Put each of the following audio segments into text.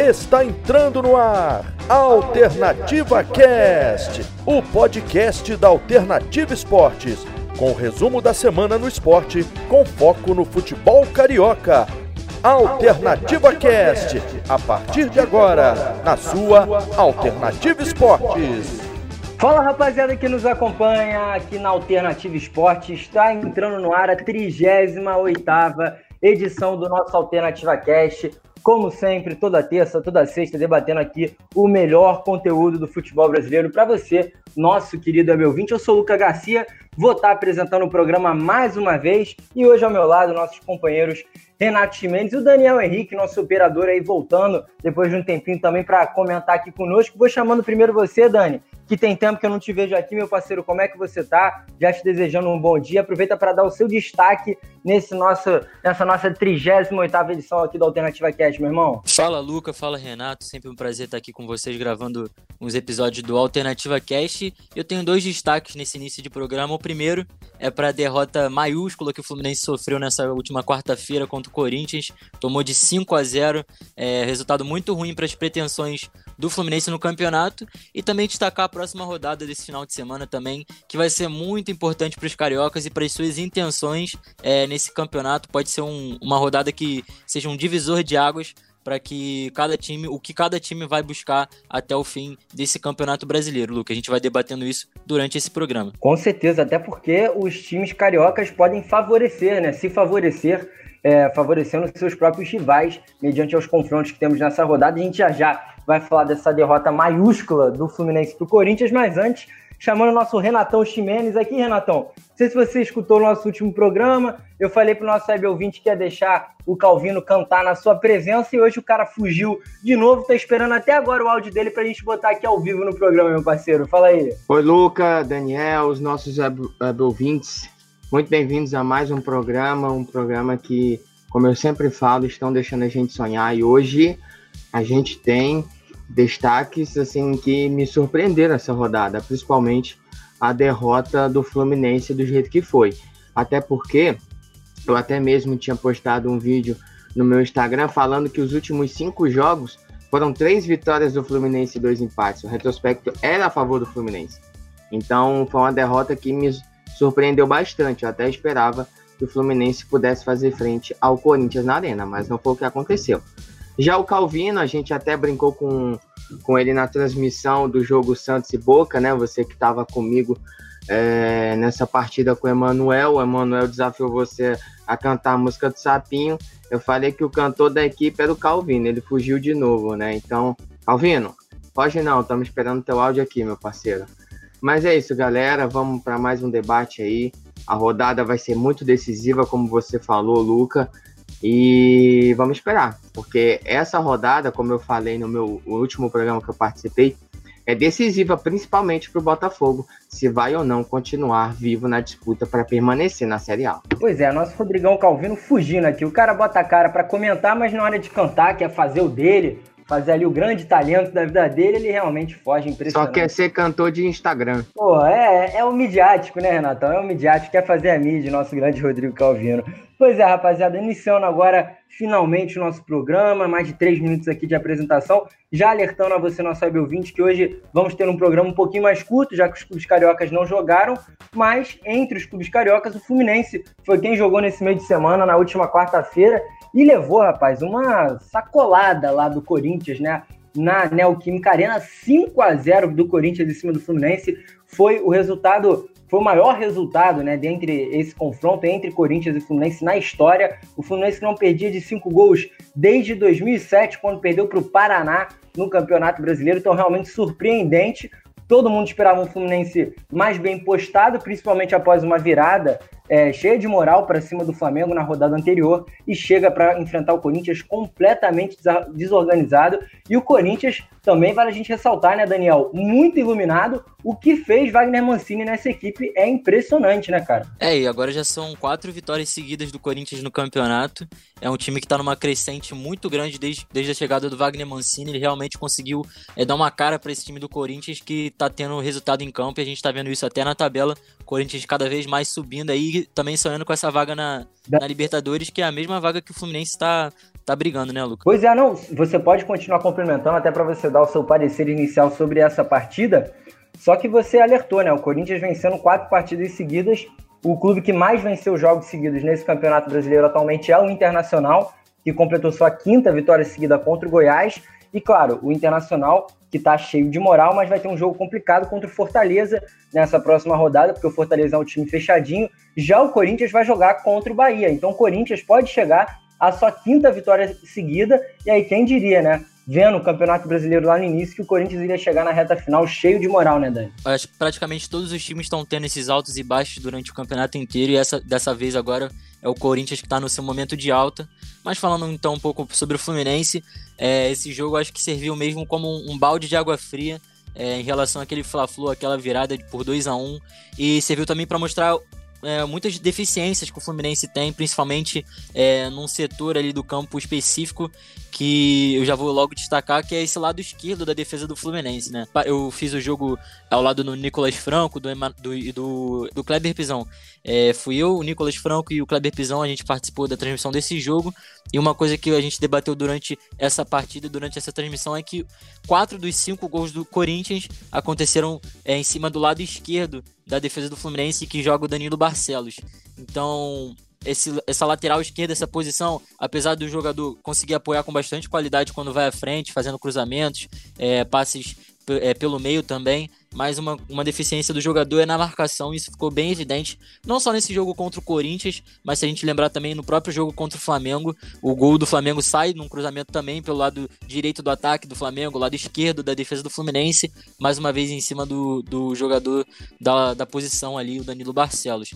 Está entrando no ar Alternativa Cast, o podcast da Alternativa Esportes, com o resumo da semana no esporte, com foco no futebol carioca. Alternativa Cast, a partir de agora, na sua Alternativa Esportes. Fala rapaziada que nos acompanha aqui na Alternativa Esporte, está entrando no ar a 38 edição do nosso Alternativa Cast. Como sempre, toda terça, toda sexta, debatendo aqui o melhor conteúdo do futebol brasileiro para você, nosso querido amigo ouvinte. Eu sou o Luca Garcia, vou estar apresentando o programa mais uma vez e hoje ao meu lado, nossos companheiros Renato Chimenez e o Daniel Henrique, nosso operador aí voltando depois de um tempinho também para comentar aqui conosco. Vou chamando primeiro você, Dani, que tem tempo que eu não te vejo aqui, meu parceiro. Como é que você tá? Já te desejando um bom dia. Aproveita para dar o seu destaque nesse nosso, nessa nossa 38 edição aqui do Alternativa Cast, meu irmão. Fala, Luca. Fala, Renato. Sempre um prazer estar aqui com vocês gravando uns episódios do Alternativa Cast. Eu tenho dois destaques nesse início de programa. O primeiro é para a derrota maiúscula que o Fluminense sofreu nessa última quarta-feira contra o Corinthians. Tomou de 5 a 0. É, resultado muito ruim para as pretensões do Fluminense no campeonato e também destacar a próxima rodada desse final de semana também, que vai ser muito importante para os cariocas e para as suas intenções é, nesse campeonato. Pode ser um, uma rodada que seja um divisor de águas para que cada time, o que cada time vai buscar até o fim desse campeonato brasileiro, Luca. A gente vai debatendo isso durante esse programa. Com certeza, até porque os times cariocas podem favorecer, né? Se favorecer é, favorecendo seus próprios rivais mediante os confrontos que temos nessa rodada. A gente já já vai falar dessa derrota maiúscula do Fluminense para o Corinthians, mas antes, chamando o nosso Renatão Ximenes aqui, Renatão. Não sei se você escutou o nosso último programa, eu falei para o nosso web ouvinte que ia deixar o Calvino cantar na sua presença e hoje o cara fugiu de novo, tá esperando até agora o áudio dele para a gente botar aqui ao vivo no programa, meu parceiro. Fala aí. Oi, Luca, Daniel, os nossos web, ouvintes. Muito bem-vindos a mais um programa, um programa que, como eu sempre falo, estão deixando a gente sonhar. E hoje a gente tem destaques assim que me surpreenderam essa rodada, principalmente a derrota do Fluminense do jeito que foi. Até porque eu até mesmo tinha postado um vídeo no meu Instagram falando que os últimos cinco jogos foram três vitórias do Fluminense e dois empates. O retrospecto era a favor do Fluminense. Então foi uma derrota que me surpreendeu bastante. Eu até esperava que o Fluminense pudesse fazer frente ao Corinthians na Arena, mas não foi o que aconteceu. Já o Calvino, a gente até brincou com, com ele na transmissão do jogo Santos e Boca, né? Você que estava comigo é, nessa partida com o Emanuel. O Emanuel desafiou você a cantar a música do Sapinho. Eu falei que o cantor da equipe era o Calvino, ele fugiu de novo, né? Então, Calvino, foge não, estamos esperando teu áudio aqui, meu parceiro. Mas é isso, galera. Vamos para mais um debate aí. A rodada vai ser muito decisiva, como você falou, Luca. E vamos esperar, porque essa rodada, como eu falei no meu último programa que eu participei, é decisiva principalmente para o Botafogo, se vai ou não continuar vivo na disputa para permanecer na Série A. Pois é, nosso Rodrigão Calvino fugindo aqui. O cara bota a cara para comentar, mas na hora de cantar, quer fazer o dele, fazer ali o grande talento da vida dele, ele realmente foge impressionante. Só quer ser cantor de Instagram. Pô, é, é o midiático, né, Renatão? É o midiático, quer fazer a mídia, nosso grande Rodrigo Calvino. Pois é, rapaziada, iniciando agora finalmente o nosso programa, mais de três minutos aqui de apresentação, já alertando a você, nosso web ouvinte, que hoje vamos ter um programa um pouquinho mais curto, já que os clubes cariocas não jogaram, mas entre os clubes cariocas, o Fluminense foi quem jogou nesse meio de semana, na última quarta-feira, e levou, rapaz, uma sacolada lá do Corinthians, né? Na Neoquímica Arena, 5 a 0 do Corinthians em cima do Fluminense. Foi o resultado, foi o maior resultado, né, dentre esse confronto entre Corinthians e Fluminense na história. O Fluminense não perdia de cinco gols desde 2007, quando perdeu para o Paraná no Campeonato Brasileiro. Então, realmente surpreendente. Todo mundo esperava um Fluminense mais bem postado, principalmente após uma virada é, cheia de moral para cima do Flamengo na rodada anterior e chega para enfrentar o Corinthians completamente desorganizado. E o Corinthians também vale a gente ressaltar, né, Daniel? Muito iluminado. O que fez Wagner Mancini nessa equipe é impressionante, né, cara? É, e agora já são quatro vitórias seguidas do Corinthians no campeonato. É um time que está numa crescente muito grande desde, desde a chegada do Wagner Mancini. Ele realmente conseguiu é, dar uma cara para esse time do Corinthians que está tendo resultado em campo e a gente está vendo isso até na tabela. Corinthians cada vez mais subindo aí também sonhando com essa vaga na, na Libertadores, que é a mesma vaga que o Fluminense está tá brigando, né, Lucas? Pois é, não, você pode continuar complementando até para você dar o seu parecer inicial sobre essa partida. Só que você alertou, né? O Corinthians vencendo quatro partidas seguidas. O clube que mais venceu jogos seguidos nesse Campeonato Brasileiro atualmente é o Internacional, que completou sua quinta vitória seguida contra o Goiás. E claro, o Internacional que está cheio de moral, mas vai ter um jogo complicado contra o Fortaleza nessa próxima rodada, porque o Fortaleza é um time fechadinho. Já o Corinthians vai jogar contra o Bahia. Então o Corinthians pode chegar à sua quinta vitória seguida. E aí, quem diria, né? Vendo o Campeonato Brasileiro lá no início, que o Corinthians iria chegar na reta final cheio de moral, né, Dani? Acho que praticamente todos os times estão tendo esses altos e baixos durante o campeonato inteiro, e essa, dessa vez agora é o Corinthians que está no seu momento de alta. Mas falando então um pouco sobre o Fluminense, é, esse jogo acho que serviu mesmo como um, um balde de água fria é, em relação àquele Fla-Flu, aquela virada por 2 a 1 e serviu também para mostrar é, muitas deficiências que o Fluminense tem, principalmente é, num setor ali do campo específico que eu já vou logo destacar, que é esse lado esquerdo da defesa do Fluminense, né? Eu fiz o jogo ao lado do Nicolas Franco do, do, do, do Kleber Pizão. É, fui eu, o Nicolas Franco e o Kleber Pizão, a gente participou da transmissão desse jogo. E uma coisa que a gente debateu durante essa partida, durante essa transmissão, é que quatro dos cinco gols do Corinthians aconteceram é, em cima do lado esquerdo da defesa do Fluminense, que joga o Danilo Barcelos. Então, esse, essa lateral esquerda, essa posição, apesar do jogador conseguir apoiar com bastante qualidade quando vai à frente, fazendo cruzamentos, é, passes é, pelo meio também, mas uma, uma deficiência do jogador é na marcação, isso ficou bem evidente, não só nesse jogo contra o Corinthians, mas se a gente lembrar também no próprio jogo contra o Flamengo, o gol do Flamengo sai num cruzamento também pelo lado direito do ataque do Flamengo, lado esquerdo da defesa do Fluminense, mais uma vez em cima do, do jogador da, da posição ali, o Danilo Barcelos.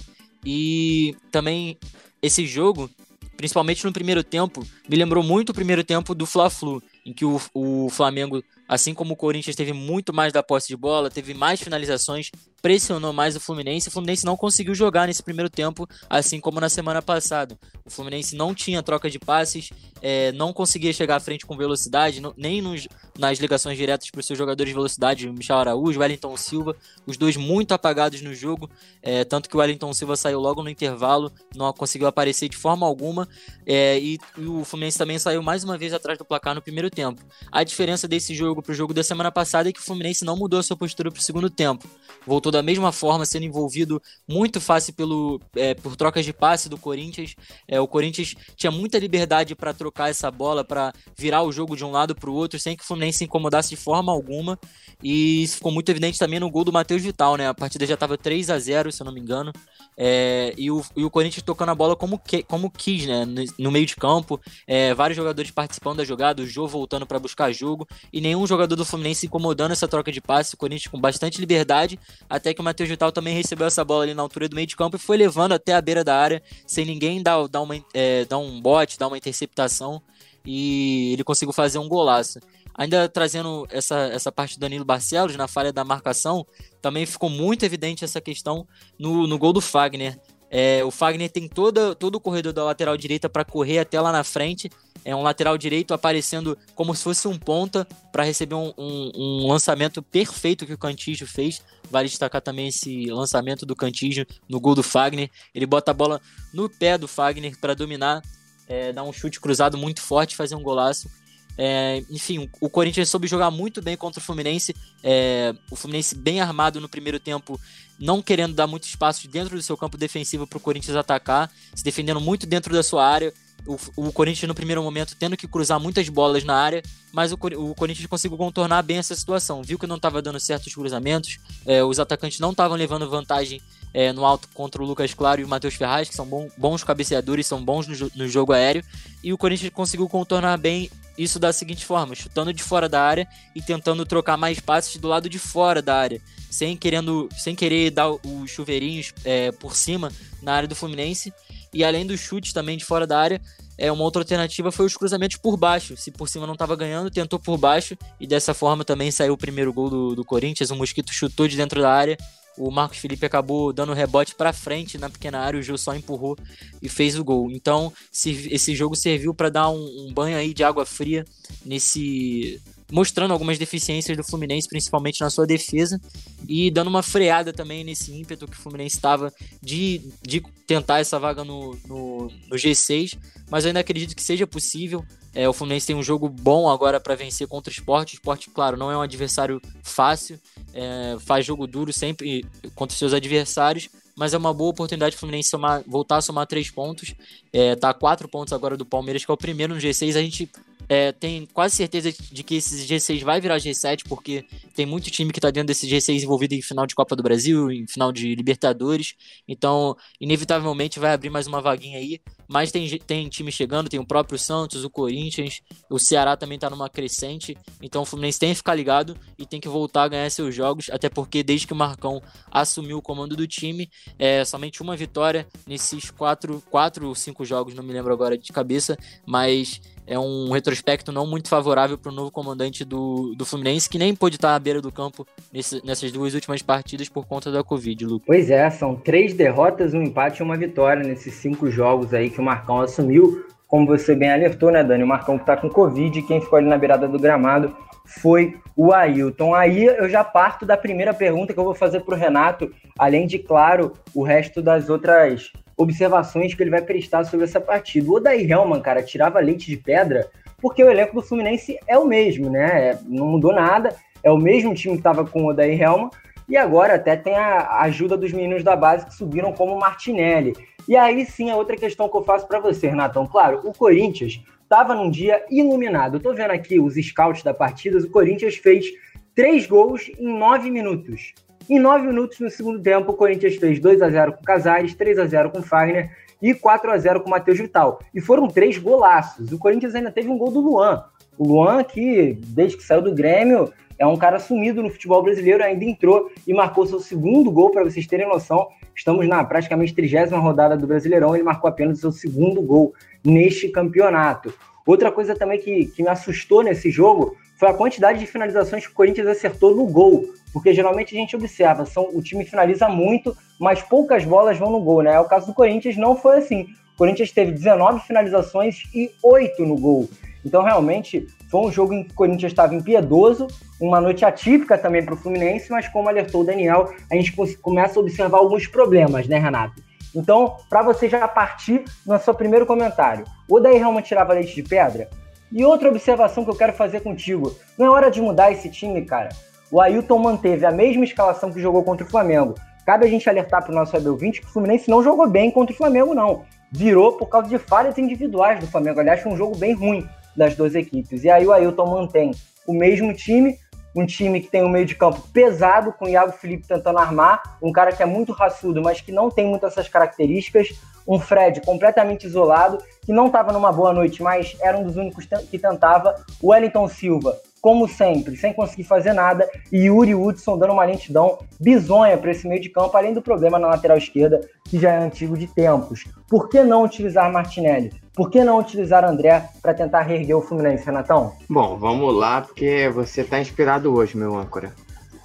E também esse jogo, principalmente no primeiro tempo, me lembrou muito o primeiro tempo do Fla-Flu, em que o, o Flamengo, assim como o Corinthians, teve muito mais da posse de bola, teve mais finalizações, pressionou mais o Fluminense. O Fluminense não conseguiu jogar nesse primeiro tempo, assim como na semana passada. O Fluminense não tinha troca de passes, é, não conseguia chegar à frente com velocidade, não, nem nos, nas ligações diretas para os seus jogadores de velocidade, Michel Araújo, Wellington Silva, os dois muito apagados no jogo, é, tanto que o Wellington Silva saiu logo no intervalo, não conseguiu aparecer de forma alguma, é, e, e, o Fluminense também saiu mais uma vez atrás do placar no primeiro tempo. A diferença desse jogo para o jogo da semana passada é que o Fluminense não mudou a sua postura para o segundo tempo, voltou da mesma forma, sendo envolvido muito fácil pelo, é, por trocas de passe do Corinthians. É, o Corinthians tinha muita liberdade para trocar essa bola, para virar o jogo de um lado para o outro, sem que o Fluminense se incomodasse de forma alguma. E isso ficou muito evidente também no gol do Matheus Vital, né? A partida já estava 3 a 0 se eu não me engano. É, e, o, e o Corinthians tocando a bola como, que, como quis, né? No, no meio de campo, é, vários jogadores participando da jogada, o Jô voltando para buscar jogo, e nenhum jogador do Fluminense incomodando essa troca de passe. O Corinthians com bastante liberdade, até que o Matheus Vital também recebeu essa bola ali na altura do meio de campo e foi levando até a beira da área, sem ninguém dar, dar, uma, é, dar um bote, dar uma interceptação, e ele conseguiu fazer um golaço. Ainda trazendo essa, essa parte do Danilo Barcelos na falha da marcação, também ficou muito evidente essa questão no, no gol do Fagner. É, o Fagner tem toda, todo o corredor da lateral direita para correr até lá na frente. É um lateral direito aparecendo como se fosse um ponta para receber um, um, um, lançamento perfeito que o Cantígio fez. Vale destacar também esse lançamento do Cantígio no gol do Fagner. Ele bota a bola no pé do Fagner para dominar, é, dar um chute cruzado muito forte fazer um golaço. É, enfim, o Corinthians soube jogar muito bem contra o Fluminense. É, o Fluminense bem armado no primeiro tempo, não querendo dar muito espaço dentro do seu campo defensivo para o Corinthians atacar, se defendendo muito dentro da sua área. O, o, Corinthians, no primeiro momento, tendo que cruzar muitas bolas na área, mas o, o Corinthians conseguiu contornar bem essa situação. Viu que não estava dando certos cruzamentos, é, os atacantes não estavam levando vantagem é, no alto contra o Lucas Claro e o Matheus Ferraz, que são bons cabeceadores, são bons no, no jogo aéreo, e o Corinthians conseguiu contornar bem isso da seguinte forma: chutando de fora da área e tentando trocar mais passes do lado de fora da área, sem querendo, sem querer dar os chuveirinhos é, por cima na área do Fluminense. E além dos chutes também de fora da área, é uma outra alternativa foi os cruzamentos por baixo. Se por cima não estava ganhando, tentou por baixo e dessa forma também saiu o primeiro gol do, do Corinthians. O Mosquito chutou de dentro da área o Marcos Felipe acabou dando rebote para frente na pequena área, o Gil só empurrou e fez o gol. Então, esse jogo serviu para dar um, um, banho aí de água fria nesse mostrando algumas deficiências do Fluminense, principalmente na sua defesa, e dando uma freada também nesse ímpeto que o Fluminense estava de, de tentar essa vaga no, no, no G6, mas eu ainda acredito que seja possível. É, o Fluminense tem um jogo bom agora para vencer contra o esporte. O esporte, claro, não é um adversário fácil, é, faz jogo duro sempre contra os seus adversários, mas é uma boa oportunidade para o Fluminense somar, voltar a somar três pontos. É, tá a quatro pontos agora do Palmeiras, que é o primeiro no G6. A gente é, tem quase certeza de que esse G6 vai virar G7, porque tem muito time que está dentro desse G6 envolvido em final de Copa do Brasil, em final de Libertadores. Então, inevitavelmente vai abrir mais uma vaguinha aí. Mas tem, tem time chegando, tem o próprio Santos, o Corinthians, o Ceará também está numa crescente. Então o Fluminense tem que ficar ligado e tem que voltar a ganhar seus jogos, até porque desde que o Marcão assumiu o comando do time, é somente uma vitória nesses quatro, quatro ou cinco jogos, não me lembro agora de cabeça, mas é um retrospecto não muito favorável para o novo comandante do, do Fluminense, que nem pôde estar à beira do campo nesse, nessas duas últimas partidas por conta da Covid, Lu. Pois é, são três derrotas, um empate e uma vitória nesses cinco jogos aí que o Marcão assumiu. Como você bem alertou, né, Dani? O Marcão que está com Covid, quem ficou ali na beirada do gramado foi o Ailton. Aí eu já parto da primeira pergunta que eu vou fazer para o Renato, além de, claro, o resto das outras observações que ele vai prestar sobre essa partida. O Odair Helman, cara, tirava leite de pedra porque o elenco do Fluminense é o mesmo, né? É, não mudou nada, é o mesmo time que estava com o Odair Helman e agora até tem a ajuda dos meninos da base que subiram como Martinelli. E aí sim, a outra questão que eu faço para você, Renatão. Claro, o Corinthians estava num dia iluminado. Eu tô vendo aqui os scouts da partida, o Corinthians fez três gols em nove minutos. Em nove minutos no segundo tempo, o Corinthians fez 2 a 0 com Casares, 3 a 0 com Fagner e 4 a 0 com Matheus Vital. E foram três golaços. O Corinthians ainda teve um gol do Luan. O Luan, que desde que saiu do Grêmio, é um cara sumido no futebol brasileiro, ainda entrou e marcou seu segundo gol, para vocês terem noção. Estamos na praticamente trigésima rodada do Brasileirão, ele marcou apenas o seu segundo gol neste campeonato. Outra coisa também que, que me assustou nesse jogo foi a quantidade de finalizações que o Corinthians acertou no gol. Porque geralmente a gente observa, são, o time finaliza muito, mas poucas bolas vão no gol, né? É o caso do Corinthians não foi assim. O Corinthians teve 19 finalizações e 8 no gol. Então, realmente, foi um jogo em que o Corinthians estava impiedoso, uma noite atípica também para o Fluminense, mas como alertou o Daniel, a gente começa a observar alguns problemas, né, Renato? Então, para você já partir no seu primeiro comentário, o Daí realmente tirava leite de pedra? E outra observação que eu quero fazer contigo, não é hora de mudar esse time, cara. O Ailton manteve a mesma escalação que jogou contra o Flamengo. Cabe a gente alertar para o nosso Abel 20 que o Fluminense não jogou bem contra o Flamengo, não. Virou por causa de falhas individuais do Flamengo. Aliás, foi um jogo bem ruim das duas equipes. E aí o Ailton mantém o mesmo time, um time que tem um meio de campo pesado, com o Iago Felipe tentando armar, um cara que é muito raçudo, mas que não tem muitas essas características, um Fred completamente isolado, que não estava numa boa noite, mas era um dos únicos que tentava, o Wellington Silva, como sempre, sem conseguir fazer nada, e Yuri Hudson dando uma lentidão bizonha para esse meio de campo, além do problema na lateral esquerda, que já é antigo de tempos. Por que não utilizar Martinelli? Por que não utilizar André para tentar reerguer o Fluminense, Renatão? Bom, vamos lá, porque você está inspirado hoje, meu âncora.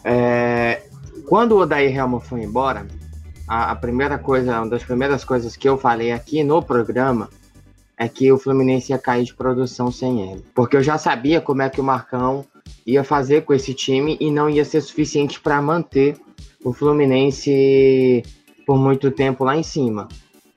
É... Quando o Odair Helman foi embora, a, primeira coisa, uma das primeiras coisas que eu falei aqui no programa é que o Fluminense ia cair de produção sem ele. Porque eu já sabia como é que o Marcão ia fazer com esse time e não ia ser suficiente para manter o Fluminense por muito tempo lá em cima.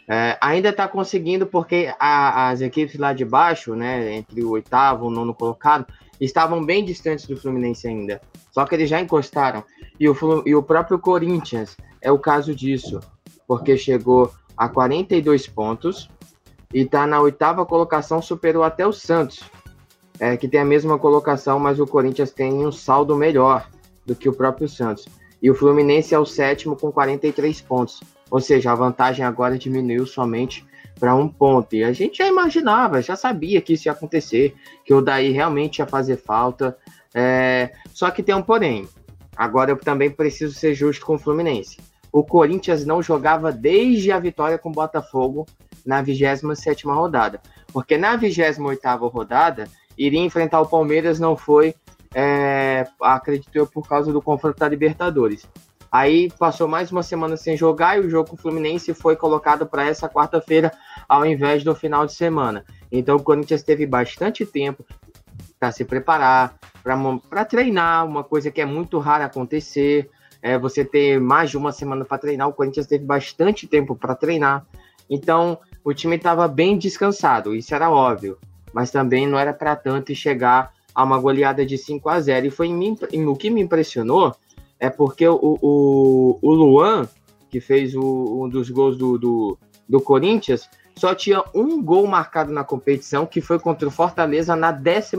É, ainda está conseguindo porque a, as equipes lá de baixo, né, entre o oitavo e o nono colocado, estavam bem distantes do Fluminense ainda. Só que eles já encostaram. E o, e o próprio Corinthians é o caso disso, porque chegou a 42 pontos, e está na oitava colocação, superou até o Santos, é, que tem a mesma colocação, mas o Corinthians tem um saldo melhor do que o próprio Santos. E o Fluminense é o sétimo com 43 pontos. Ou seja, a vantagem agora diminuiu somente para um ponto. E a gente já imaginava, já sabia que isso ia acontecer, que o Daí realmente ia fazer falta. É... Só que tem um porém. Agora eu também preciso ser justo com o Fluminense. O Corinthians não jogava desde a vitória com o Botafogo na 27 rodada. Porque na 28 rodada, iria enfrentar o Palmeiras, não foi, é, acredito eu, por causa do confronto da Libertadores. Aí passou mais uma semana sem jogar e o jogo com o Fluminense foi colocado para essa quarta-feira, ao invés do final de semana. Então o Corinthians teve bastante tempo para se preparar, para treinar, uma coisa que é muito rara acontecer. É, você ter mais de uma semana para treinar, o Corinthians teve bastante tempo para treinar. Então, o time estava bem descansado, isso era óbvio, mas também não era para tanto chegar a uma goleada de 5 a 0 E foi em em, o que me impressionou é porque o, o, o Luan, que fez o, um dos gols do, do, do Corinthians, só tinha um gol marcado na competição, que foi contra o Fortaleza na 11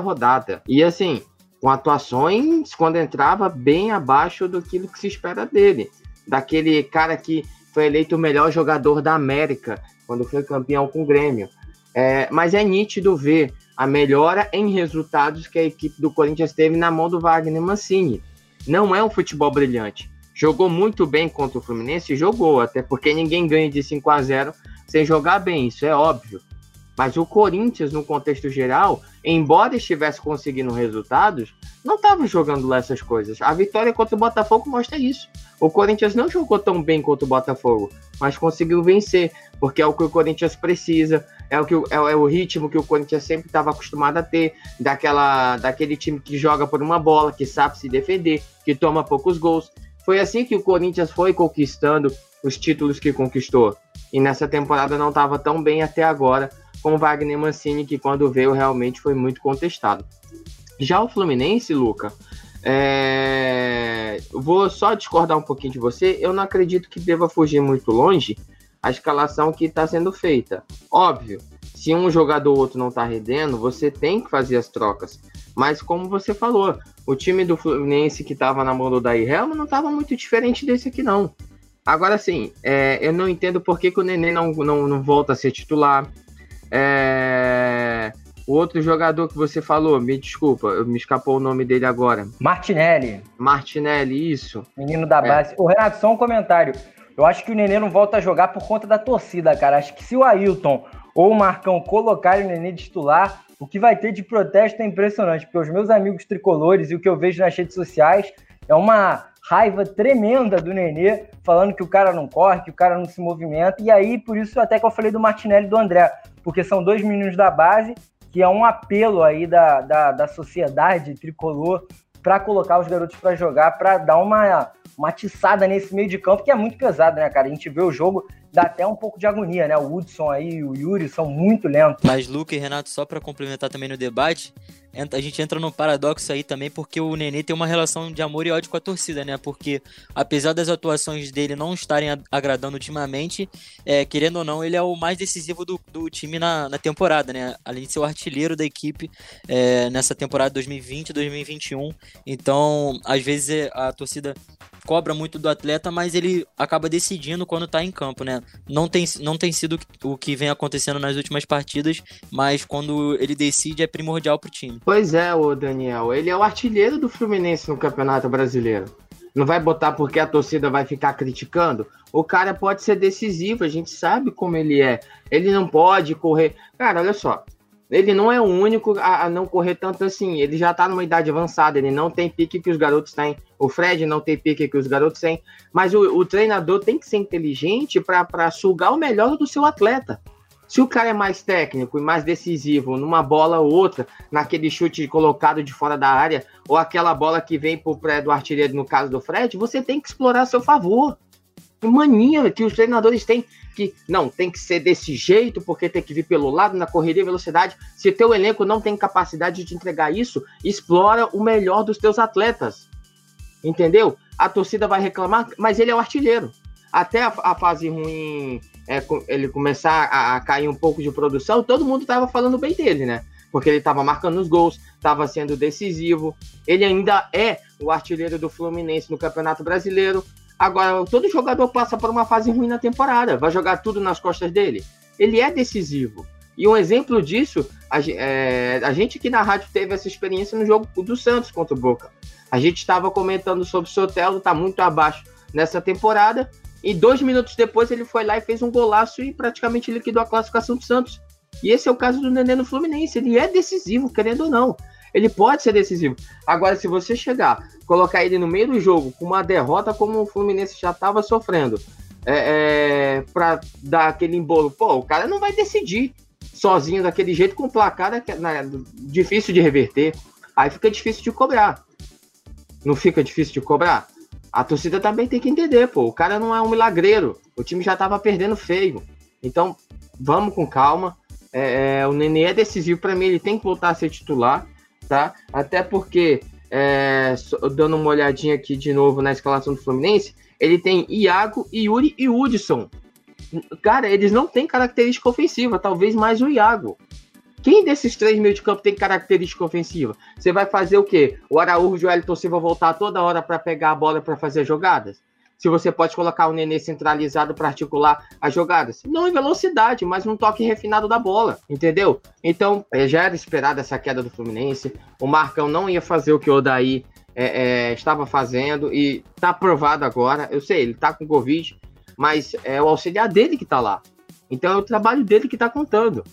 rodada. E assim, com atuações, quando entrava, bem abaixo do que se espera dele. Daquele cara que foi eleito o melhor jogador da América, quando foi campeão com o Grêmio. É, mas é nítido ver a melhora em resultados que a equipe do Corinthians teve na mão do Wagner Mancini. Não é um futebol brilhante. Jogou muito bem contra o Fluminense, jogou, até porque ninguém ganha de 5 a 0 sem jogar bem, isso é óbvio. Mas o Corinthians, no contexto geral, embora estivesse conseguindo resultados, não estava jogando lá essas coisas. A vitória contra o Botafogo mostra isso. O Corinthians não jogou tão bem contra o Botafogo, mas conseguiu vencer, porque é o que o Corinthians precisa, é o, que, é, é o ritmo que o Corinthians sempre estava acostumado a ter, daquela, daquele time que joga por uma bola, que sabe se defender, que toma poucos gols. Foi assim que o Corinthians foi conquistando os títulos que conquistou. E nessa temporada não estava tão bem até agora, com o Wagner Mancini, que quando veio realmente foi muito contestado. Já o Fluminense, Luca, é... vou só discordar um pouquinho de você. Eu não acredito que deva fugir muito longe a escalação que está sendo feita. Óbvio, se um jogador ou outro não está rendendo, você tem que fazer as trocas. Mas como você falou, o time do Fluminense que estava na mão do Daí Helma não estava muito diferente desse aqui, não. Agora sim, é, eu não entendo por que, que o Nenê não, não, não volta a ser titular. É... O outro jogador que você falou, me desculpa, me escapou o nome dele agora. Martinelli. Martinelli, isso. Menino da é. base. É. O Renato, só um comentário. Eu acho que o Nenê não volta a jogar por conta da torcida, cara. Acho que se o Ailton ou o Marcão colocarem o Nenê de titular, o que vai ter de protesto é impressionante, porque os meus amigos tricolores e o que eu vejo nas redes sociais é uma raiva tremenda do Nenê, falando que o cara não corre, que o cara não se movimenta. E aí, por isso até que eu falei do Martinelli e do André, porque são dois meninos da base, que é um apelo aí da, da, da sociedade tricolor para colocar os garotos para jogar, para dar uma, uma atiçada nesse meio de campo, que é muito pesado, né, cara? A gente vê o jogo, dá até um pouco de agonia, né? O Hudson aí o Yuri são muito lentos. Mas, Luca e Renato, só para complementar também no debate, a gente entra no paradoxo aí também, porque o Nenê tem uma relação de amor e ódio com a torcida, né? Porque, apesar das atuações dele não estarem agradando ultimamente, é, querendo ou não, ele é o mais decisivo do, do time na, na temporada, né? Além de ser o artilheiro da equipe é, nessa temporada 2020-2021. Então, às vezes, é, a torcida cobra muito do atleta, mas ele acaba decidindo quando tá em campo, né? Não tem, não tem sido o que vem acontecendo nas últimas partidas, mas quando ele decide é primordial pro time. Pois é, o Daniel, ele é o artilheiro do Fluminense no Campeonato Brasileiro. Não vai botar porque a torcida vai ficar criticando. O cara pode ser decisivo, a gente sabe como ele é. Ele não pode correr. Cara, olha só ele não é o único a, não correr tanto assim. Ele já tá numa idade avançada, ele não tem pique que os garotos têm. O Fred não tem pique que os garotos têm. Mas o, o treinador tem que ser inteligente para sugar o melhor do seu atleta. Se o cara é mais técnico e mais decisivo numa bola ou outra, naquele chute colocado de fora da área, ou aquela bola que vem pro pré do artilheiro, no caso do Fred, você tem que explorar a seu favor. Mania que os treinadores têm que não tem que ser desse jeito, porque tem que vir pelo lado na correria velocidade. Se teu elenco não tem capacidade de entregar isso, explora o melhor dos teus atletas. Entendeu? A torcida vai reclamar, mas ele é o artilheiro. Até a, a fase ruim, é, ele começar a, a, cair um pouco de produção, todo mundo estava falando bem dele, né? Porque ele estava marcando os gols, estava sendo decisivo. Ele ainda é o artilheiro do Fluminense no Campeonato Brasileiro. Agora, todo jogador passa por uma fase ruim na temporada, vai jogar tudo nas costas dele. Ele é decisivo. E um exemplo disso, a, é, a gente aqui na rádio teve essa experiência no jogo do Santos contra o Boca. A gente estava comentando sobre o Sotelo, está muito abaixo nessa temporada, e dois minutos depois ele foi lá e fez um golaço e praticamente liquidou a classificação do Santos. E esse é o caso do Nenê no Fluminense. Ele é decisivo, querendo ou não. Ele pode ser decisivo. Agora, se você chegar, colocar ele no meio do jogo com uma derrota como o Fluminense já estava sofrendo, é, é, para dar aquele embolo, pô, o cara não vai decidir. sozinho daquele jeito, com placar né, né, difícil de reverter. Aí fica difícil de cobrar. Não fica difícil de cobrar? A torcida também tem que entender, pô. O cara não é um milagreiro. O time já tava perdendo feio. Então, vamos com calma. É, é, o Nenê é decisivo para mim, ele tem que voltar a ser titular, tá? Até porque, é, dando uma olhadinha aqui de novo na escalação do Fluminense, ele tem Iago, Yuri e Hudson. Cara, eles não têm característica ofensiva, talvez mais o Iago. Quem desses três meio de campo tem característica ofensiva? Você vai fazer o quê? O Araújo e o Elton Silva voltar toda hora para pegar a bola para fazer jogadas? Se você pode colocar o Nenê centralizado para articular as jogadas? Não em velocidade, mas num toque refinado da bola, entendeu? Então, é, já era esperada essa queda do Fluminense. O Marcão não ia fazer o que o Odaí é, é, estava fazendo e tá aprovado agora. Eu sei, ele tá com Covid, mas é o auxiliar dele que tá lá. Então é o trabalho dele que tá contando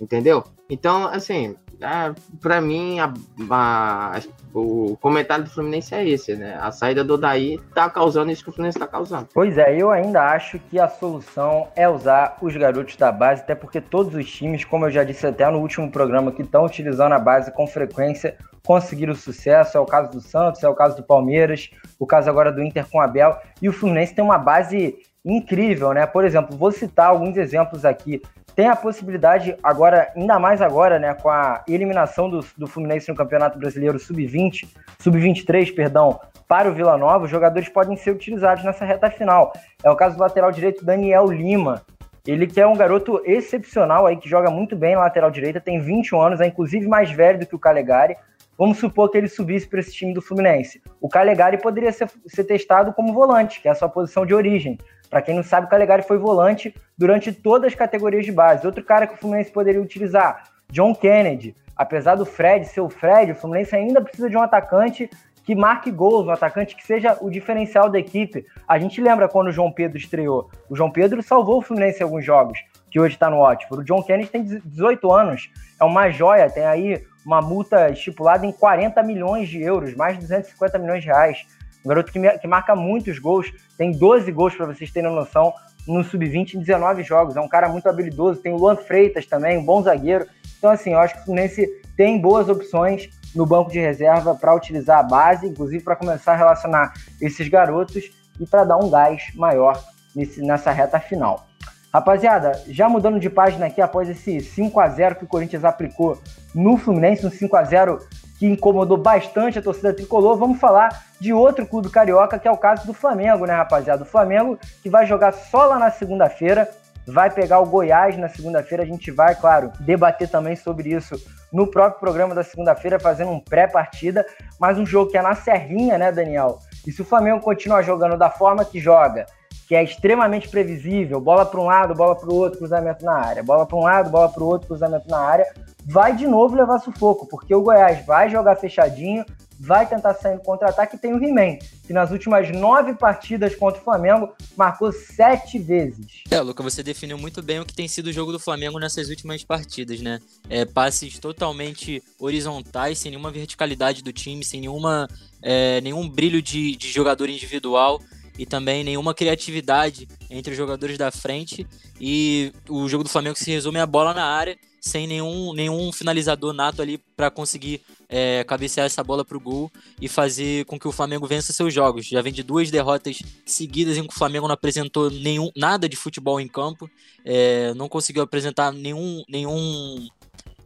entendeu? Então, assim, é, para mim, a, a, o comentário do Fluminense é esse, né? A saída do Daí tá causando isso que o Fluminense tá causando. Pois é, eu ainda acho que a solução é usar os garotos da base, até porque todos os times, como eu já disse até no último programa, que estão utilizando a base com frequência, conseguiram sucesso. É o caso do Santos, é o caso do Palmeiras, o caso agora do Inter com Abel. E o Fluminense tem uma base incrível, né? Por exemplo, vou citar alguns exemplos aqui tem a possibilidade, agora, ainda mais agora, né, com a eliminação do, do Fluminense no Campeonato Brasileiro Sub-20, Sub-23, perdão, para o Vila Nova, os jogadores podem ser utilizados nessa reta final. É o caso do lateral direito Daniel Lima. Ele que é um garoto excepcional aí, que joga muito bem na lateral direita, tem 21 anos, é inclusive mais velho do que o Calegari. Vamos supor que ele subisse para esse time do Fluminense. O Calegari poderia ser, ser testado como volante, que é a sua posição de origem. Para quem não sabe, o Calegari foi volante durante todas as categorias de base. Outro cara que o Fluminense poderia utilizar, John Kennedy. Apesar do Fred ser o Fred, o Fluminense ainda precisa de um atacante que marque gols, um atacante que seja o diferencial da equipe. A gente lembra quando o João Pedro estreou. O João Pedro salvou o Fluminense em alguns jogos, que hoje está no Watford. O John Kennedy tem 18 anos, é uma joia, tem aí uma multa estipulada em 40 milhões de euros, mais de 250 milhões de reais. Um garoto que, que marca muitos gols, tem 12 gols para vocês terem noção no sub-20 em 19 jogos. É um cara muito habilidoso. Tem o Luan Freitas também, um bom zagueiro. Então, assim, eu acho que o Fluminense tem boas opções no banco de reserva para utilizar a base, inclusive para começar a relacionar esses garotos e para dar um gás maior nesse, nessa reta final. Rapaziada, já mudando de página aqui após esse 5 a 0 que o Corinthians aplicou no Fluminense, um 5 a 0 que incomodou bastante a torcida tricolor, vamos falar de outro clube carioca, que é o caso do Flamengo, né, rapaziada? O Flamengo que vai jogar só lá na segunda-feira, vai pegar o Goiás na segunda-feira. A gente vai, claro, debater também sobre isso no próprio programa da segunda-feira, fazendo um pré-partida, mas um jogo que é na Serrinha, né, Daniel? E se o Flamengo continuar jogando da forma que joga, que é extremamente previsível, bola para um lado, bola para o outro, cruzamento na área, bola para um lado, bola para o outro, cruzamento na área, vai de novo levar sufoco, porque o Goiás vai jogar fechadinho, vai tentar sair no contra-ataque e tem o He-Man, que nas últimas nove partidas contra o Flamengo marcou sete vezes. É, Luca, você definiu muito bem o que tem sido o jogo do Flamengo nessas últimas partidas, né? É, passes totalmente horizontais, sem nenhuma verticalidade do time, sem nenhuma, é, nenhum brilho de, de jogador individual e também nenhuma criatividade entre os jogadores da frente. E o jogo do Flamengo se resume a bola na área sem nenhum, nenhum finalizador nato ali para conseguir é, cabecear essa bola para o gol e fazer com que o Flamengo vença seus jogos. Já vem de duas derrotas seguidas em que o Flamengo não apresentou nenhum, nada de futebol em campo, é, não conseguiu apresentar nenhum, nenhum,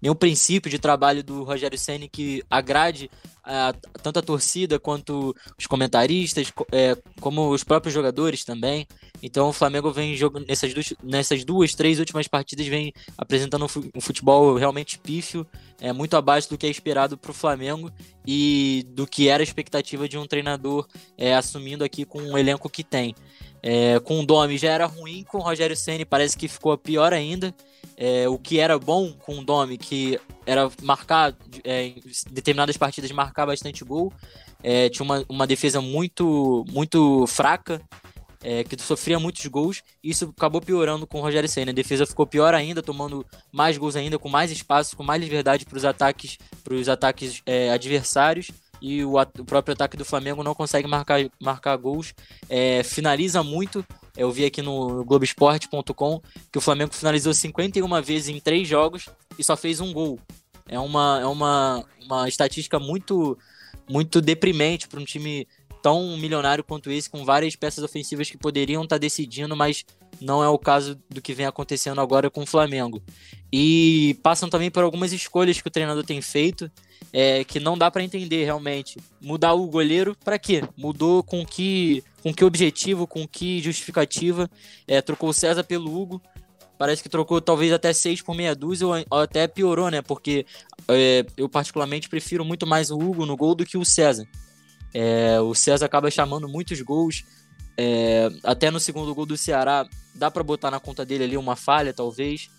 nenhum princípio de trabalho do Rogério Senni que agrade a, tanto a torcida quanto os comentaristas, é, como os próprios jogadores também. Então o Flamengo vem jogando nessas duas, nessas duas, três últimas partidas vem apresentando um futebol realmente pífio, é muito abaixo do que é esperado para o Flamengo e do que era a expectativa de um treinador é, assumindo aqui com o elenco que tem. É, com o Domi já era ruim, com o Rogério Ceni parece que ficou pior ainda. É, o que era bom com o Domi, que era marcar é, em determinadas partidas marcar bastante gol, é, tinha uma, uma defesa muito muito fraca é, que sofria muitos gols, e isso acabou piorando com o Rogério Senna. A defesa ficou pior ainda, tomando mais gols ainda, com mais espaço, com mais liberdade para os ataques, pros ataques é, adversários. E o, o, próprio ataque do Flamengo não consegue marcar, marcar gols, é, finaliza muito, Eu vi aqui no Globoesporte.com que o Flamengo finalizou 51 vezes em três jogos e só fez um gol. É uma, é uma, uma estatística muito, muito deprimente para um time tão milionário quanto esse, com várias peças ofensivas que poderiam estar tá decidindo, mas não é o caso do que vem acontecendo agora com o Flamengo. E passam também por algumas escolhas que o treinador tem feito, é, que não dá para entender realmente. Mudar o goleiro para quê? Mudou com que, com que objetivo, com que justificativa? É, trocou o César pelo Hugo. Parece que trocou talvez até seis por meia dúzia ou, até piorou, né? Porque é, eu particularmente prefiro muito mais o Hugo no gol do que o César. É, o César acaba chamando muitos gols. É, até no segundo gol do Ceará, dá para botar na conta dele ali uma falha, talvez.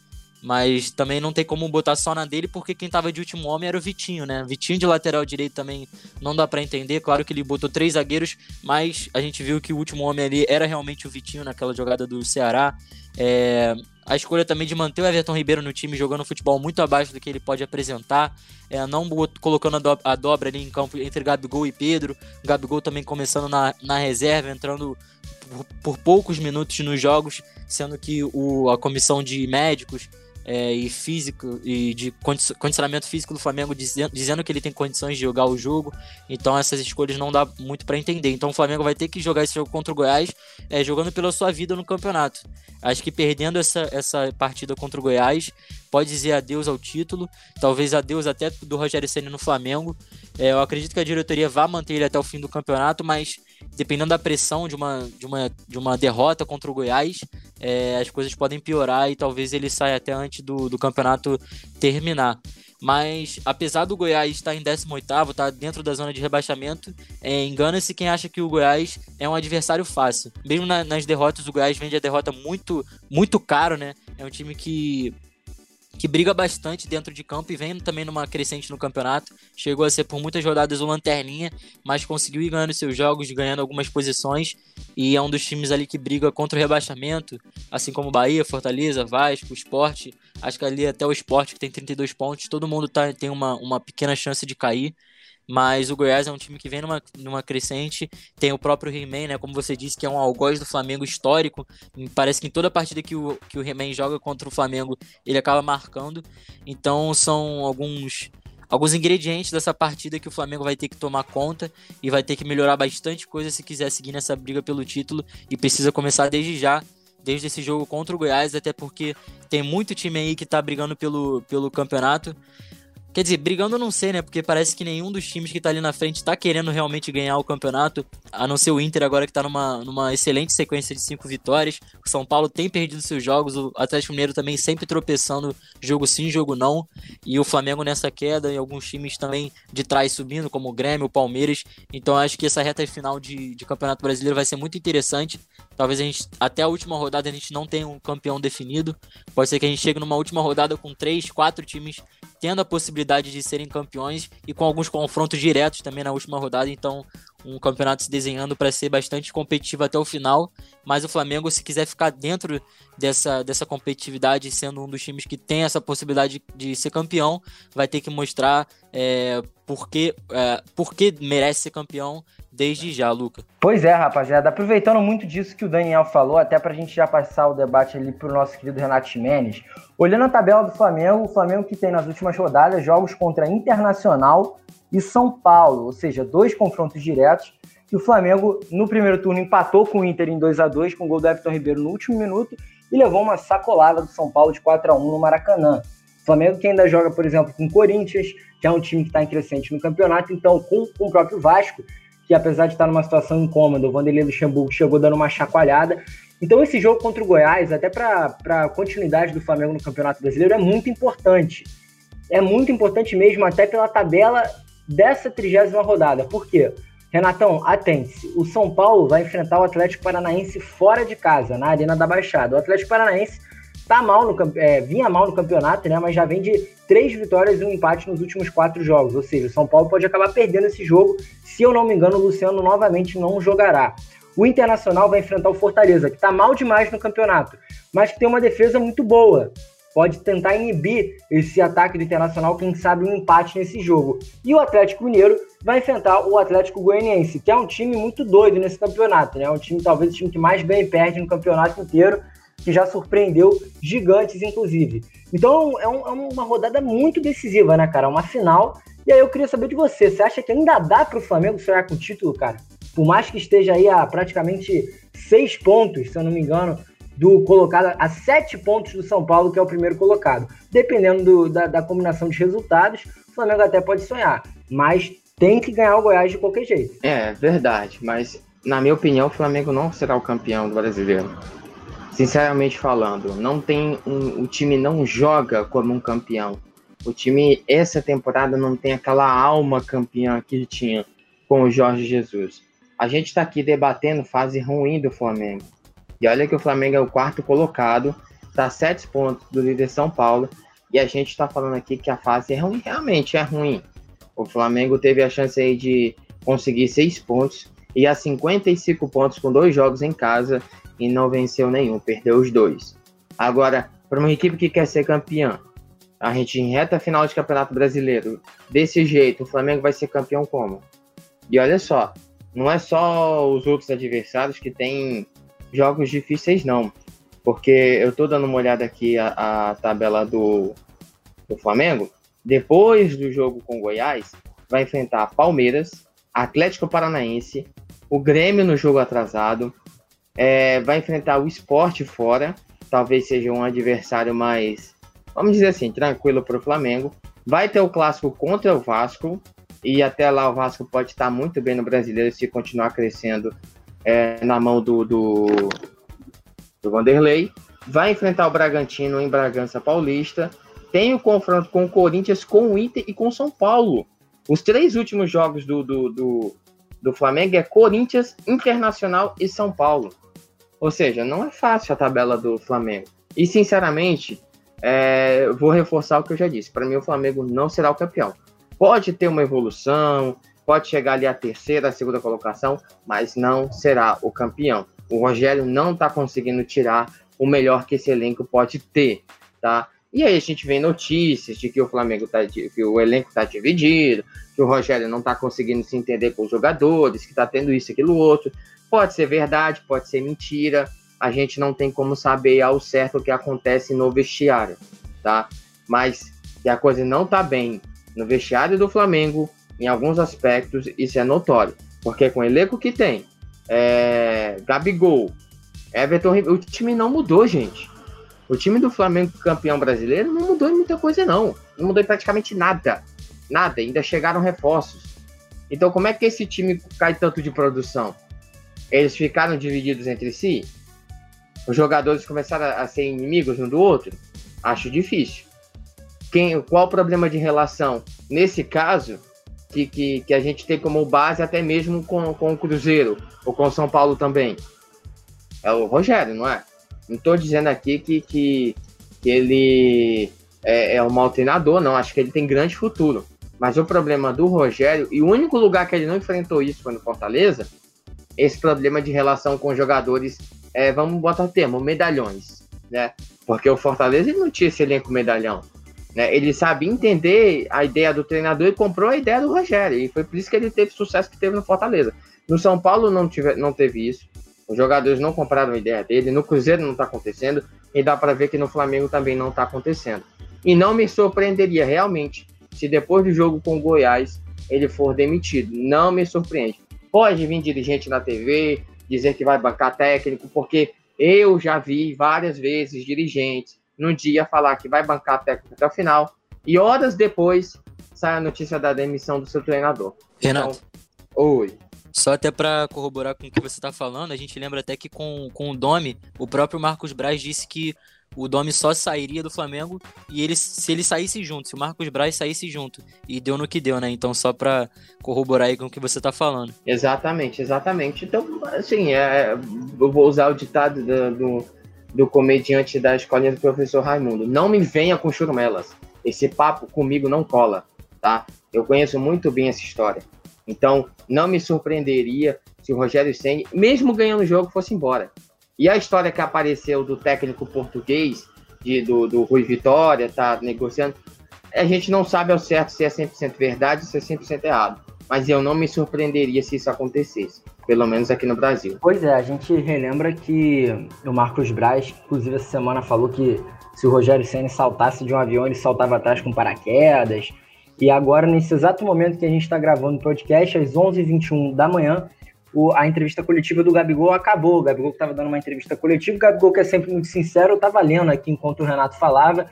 Mas também não tem como botar só na dele, porque quem tava de último homem era o Vitinho, né? Vitinho de lateral direito também não dá para entender. Claro que ele botou três zagueiros, mas a gente viu que o último homem ali era realmente o Vitinho naquela jogada do Ceará. É, a escolha também de manter o Everton Ribeiro no time jogando futebol muito abaixo do que ele pode apresentar, é, não colocando a, do a, dobra ali em campo entre Gabigol e Pedro, Gabigol também começando na, na reserva, entrando por, por poucos minutos nos jogos, sendo que o, a comissão de médicos é, e físico e de condicionamento físico do Flamengo dizendo, dizendo que ele tem condições de jogar o jogo. Então essas escolhas não dá muito para entender. Então o Flamengo vai ter que jogar esse jogo contra o Goiás é, jogando pela sua vida no campeonato. Acho que perdendo essa, essa partida contra o Goiás pode dizer adeus ao título, talvez adeus até do Rogério Ceni no Flamengo. É, eu acredito que a diretoria vá manter ele até o fim do campeonato, mas dependendo da pressão de uma, de uma, de uma derrota contra o Goiás, é, as coisas podem piorar e talvez ele saia até antes do, do campeonato terminar. Mas apesar do Goiás estar em 18º, estar tá dentro da zona de rebaixamento, é, engana-se quem acha que o Goiás é um adversário fácil. Mesmo na, nas derrotas, o Goiás vende a derrota muito, muito caro, né? É um time que que briga bastante dentro de campo e vem também numa crescente no campeonato. Chegou a ser por muitas rodadas o lanterninha, mas conseguiu ir ganhando seus jogos, ganhando algumas posições e é um dos times ali que briga contra o rebaixamento, assim como Bahia, Fortaleza, Vasco, Esporte. Acho que ali até o Esporte que tem 32 pontos, todo mundo tá, tem uma, uma pequena chance de cair. Mas o Goiás é um time que vem numa, numa crescente. Tem o próprio He-Man, né? Como você disse, que é um algoz do Flamengo histórico. Parece que em toda partida que o, que o He-Man joga contra o Flamengo, ele acaba marcando. Então são alguns alguns ingredientes dessa partida que o Flamengo vai ter que tomar conta e vai ter que melhorar bastante coisa se quiser seguir nessa briga pelo título e precisa começar desde já, desde esse jogo contra o Goiás, até porque tem muito time aí que tá brigando pelo, pelo campeonato. Quer dizer, brigando eu não sei, né? Porque parece que nenhum dos times que tá ali na frente tá querendo realmente ganhar o campeonato, a não ser o Inter agora que tá numa, numa excelente sequência de cinco vitórias. O São Paulo tem perdido seus jogos, o Atlético Mineiro também sempre tropeçando, jogo sim, jogo não. E o Flamengo nessa queda, e alguns times também de trás subindo, como o Grêmio, o Palmeiras. Então acho que essa reta final de, de Campeonato Brasileiro vai ser muito interessante. Talvez a gente, até a última rodada, a gente não tenha um campeão definido. Pode ser que a gente chegue numa última rodada com três, quatro times tendo a possibilidade de serem campeões e com alguns confrontos diretos também na última rodada. Então, um campeonato se desenhando para ser bastante competitivo até o final. Mas o Flamengo, se quiser ficar dentro dessa, dessa competitividade, sendo um dos times que tem essa possibilidade de ser campeão, vai ter que mostrar é, por, que, é, por que merece ser campeão desde já, Luca. Pois é, rapaziada. Aproveitando muito disso que o Daniel falou, até para a gente já passar o debate ali para o nosso querido Renato Ximenes. Olhando a tabela do Flamengo, o Flamengo que tem nas últimas rodadas jogos contra Internacional e São Paulo, ou seja, dois confrontos diretos. E o Flamengo, no primeiro turno, empatou com o Inter em 2 a 2 com o gol do Everton Ribeiro no último minuto e levou uma sacolada do São Paulo de 4 a 1 no Maracanã. O Flamengo que ainda joga, por exemplo, com o Corinthians, que é um time que está em crescente no campeonato, então com, com o próprio Vasco, que apesar de estar numa situação incômoda, o Vanderlei Luxemburgo chegou dando uma chacoalhada. Então esse jogo contra o Goiás, até para a continuidade do Flamengo no Campeonato Brasileiro, é muito importante. É muito importante mesmo, até pela tabela dessa trigésima rodada. Por quê? Renatão, atente-se. O São Paulo vai enfrentar o Atlético Paranaense fora de casa, na Arena da Baixada. O Atlético Paranaense tá mal no, é, vinha mal no campeonato, né? Mas já vem de três vitórias e um empate nos últimos quatro jogos. Ou seja, o São Paulo pode acabar perdendo esse jogo. Se eu não me engano, o Luciano novamente não jogará. O Internacional vai enfrentar o Fortaleza, que tá mal demais no campeonato, mas que tem uma defesa muito boa. Pode tentar inibir esse ataque do Internacional, quem sabe um empate nesse jogo. E o Atlético Mineiro vai enfrentar o Atlético Goianiense, que é um time muito doido nesse campeonato, né? Um time, talvez, o time que mais bem perde no campeonato inteiro, que já surpreendeu gigantes, inclusive. Então é, um, é uma rodada muito decisiva, né, cara? Uma final. E aí eu queria saber de você, você acha que ainda dá para o Flamengo sonhar com o título, cara? Por mais que esteja aí a praticamente seis pontos, se eu não me engano, do colocado a sete pontos do São Paulo, que é o primeiro colocado. Dependendo do, da, da, combinação de resultados, o Flamengo até pode sonhar, mas tem que ganhar o Goiás de qualquer jeito. É, verdade, mas na minha opinião, o Flamengo não será o campeão do brasileiro. Sinceramente falando, não tem um, o time não joga como um campeão. O time essa temporada não tem aquela alma campeã que tinha com o Jorge Jesus. A gente está aqui debatendo fase ruim do Flamengo. E olha que o Flamengo é o quarto colocado, está a sete pontos do líder São Paulo. E a gente está falando aqui que a fase é ruim, realmente é ruim. O Flamengo teve a chance aí de conseguir seis pontos e a 55 pontos com dois jogos em casa e não venceu nenhum, perdeu os dois. Agora, para uma equipe que quer ser campeã, a gente em reta final de Campeonato Brasileiro, desse jeito, o Flamengo vai ser campeão como? E olha só, não é só os outros adversários que têm jogos difíceis, não. Porque eu tô dando uma olhada aqui a, a tabela do, do Flamengo. Depois do jogo com Goiás, vai enfrentar Palmeiras, Atlético Paranaense, o Grêmio no jogo atrasado, é, vai enfrentar o Esporte fora, talvez seja um adversário mais, vamos dizer assim, tranquilo para o Flamengo. Vai ter o clássico contra o Vasco, e até lá o Vasco pode estar muito bem no brasileiro se continuar crescendo é, na mão do, do, do Vanderlei. Vai enfrentar o Bragantino em Bragança Paulista. Tem o confronto com o Corinthians, com o Inter e com o São Paulo. Os três últimos jogos do, do, do, do Flamengo é Corinthians, Internacional e São Paulo. Ou seja, não é fácil a tabela do Flamengo. E, sinceramente, é, vou reforçar o que eu já disse. Para mim, o Flamengo não será o campeão. Pode ter uma evolução, pode chegar ali a terceira, a segunda colocação, mas não será o campeão. O Rogério não está conseguindo tirar o melhor que esse elenco pode ter, tá? E aí a gente vê notícias de que o Flamengo tá, que o elenco está dividido, que o Rogério não está conseguindo se entender com os jogadores, que está tendo isso, aquilo, outro. Pode ser verdade, pode ser mentira. A gente não tem como saber ao certo o que acontece no vestiário, tá? Mas que a coisa não está bem no vestiário do Flamengo, em alguns aspectos, isso é notório. Porque com o elenco que tem, é, Gabigol, Everton, o time não mudou, gente. O time do Flamengo campeão brasileiro não mudou em muita coisa, não. Não mudou em praticamente nada. Nada, ainda chegaram reforços. Então, como é que esse time cai tanto de produção? Eles ficaram divididos entre si? Os jogadores começaram a ser inimigos um do outro? Acho difícil. Quem, qual o problema de relação? Nesse caso, que, que, que a gente tem como base até mesmo com, com o Cruzeiro, ou com o São Paulo também. É o Rogério, não é? Não estou dizendo aqui que, que, que ele é, é um mau treinador, não. Acho que ele tem grande futuro. Mas o problema do Rogério, e o único lugar que ele não enfrentou isso foi no Fortaleza, esse problema de relação com jogadores, é, vamos botar o termo, medalhões, né? Porque o Fortaleza ele não tinha esse elenco medalhão. Né? Ele sabe entender a ideia do treinador e comprou a ideia do Rogério. E foi por isso que ele teve sucesso que teve no Fortaleza. No São Paulo não, tive, não teve isso. Os jogadores não compraram a ideia dele. No Cruzeiro não está acontecendo. E dá para ver que no Flamengo também não está acontecendo. E não me surpreenderia realmente se depois do jogo com o Goiás ele for demitido. Não me surpreende. Pode vir dirigente na TV dizer que vai bancar técnico, porque eu já vi várias vezes dirigentes no dia falar que vai bancar a técnica até o final, e horas depois sai a notícia da demissão do seu treinador. Renato. Então, oi. Só até para corroborar com o que você está falando, a gente lembra até que com, com o Domi, o próprio Marcos Braz disse que o Domi só sairia do Flamengo e ele, se ele saísse junto, se o Marcos Braz saísse junto. E deu no que deu, né? Então, só para corroborar aí com o que você tá falando. Exatamente, exatamente. Então, assim, é, eu vou usar o ditado do, do do comediante da escolinha do professor Raimundo. Não me venha com churumelas. Esse papo comigo não cola, tá? Eu conheço muito bem essa história. Então, não me surpreenderia se o Rogério Senni, mesmo ganhando o jogo, fosse embora. E a história que apareceu do técnico português de, do, do Rui Vitória, tá negociando. A gente não sabe ao certo se é 100% verdade ou se é 100% errado. Mas eu não me surpreenderia se isso acontecesse, pelo menos aqui no Brasil. Pois é, a gente relembra que o Marcos Braz, inclusive essa semana, falou que se o Rogério Senna saltasse de um avião, ele saltava atrás com paraquedas. E agora, nesse exato momento que a gente está gravando o podcast, às 11h21 da manhã, o, a entrevista coletiva do Gabigol acabou. O Gabigol estava dando uma entrevista coletiva, o Gabigol, que é sempre muito sincero, estava lendo aqui enquanto o Renato falava.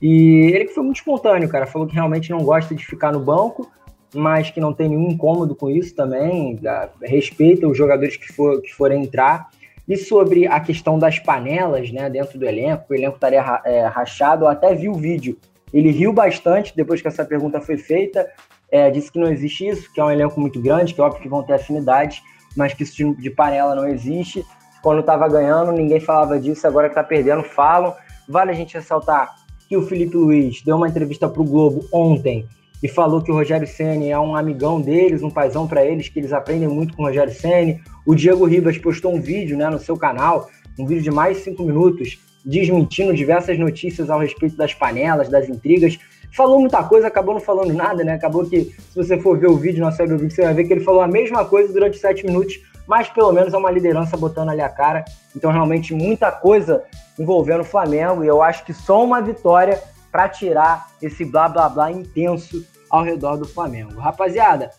E ele que foi muito espontâneo, cara. Falou que realmente não gosta de ficar no banco, mas que não tem nenhum incômodo com isso também. Respeita os jogadores que, for, que forem entrar. E sobre a questão das panelas, né, dentro do elenco, o elenco estaria é, rachado, eu até vi o vídeo. Ele riu bastante depois que essa pergunta foi feita, é, disse que não existe isso, que é um elenco muito grande, que é óbvio que vão ter afinidades, mas que isso de panela não existe. Quando estava ganhando, ninguém falava disso, agora que está perdendo, falam. Vale a gente ressaltar que o Felipe Luiz deu uma entrevista para o Globo ontem e falou que o Rogério Ceni é um amigão deles, um paizão para eles, que eles aprendem muito com o Rogério Ceni. O Diego Ribas postou um vídeo né, no seu canal, um vídeo de mais cinco minutos, desmentindo diversas notícias ao respeito das panelas, das intrigas. Falou muita coisa, acabou não falando nada, né? Acabou que, se você for ver o vídeo, nosso vídeo, você vai ver que ele falou a mesma coisa durante sete minutos, mas pelo menos é uma liderança botando ali a cara. Então, realmente, muita coisa envolvendo o Flamengo, e eu acho que só uma vitória para tirar esse blá blá blá intenso ao redor do Flamengo. Rapaziada,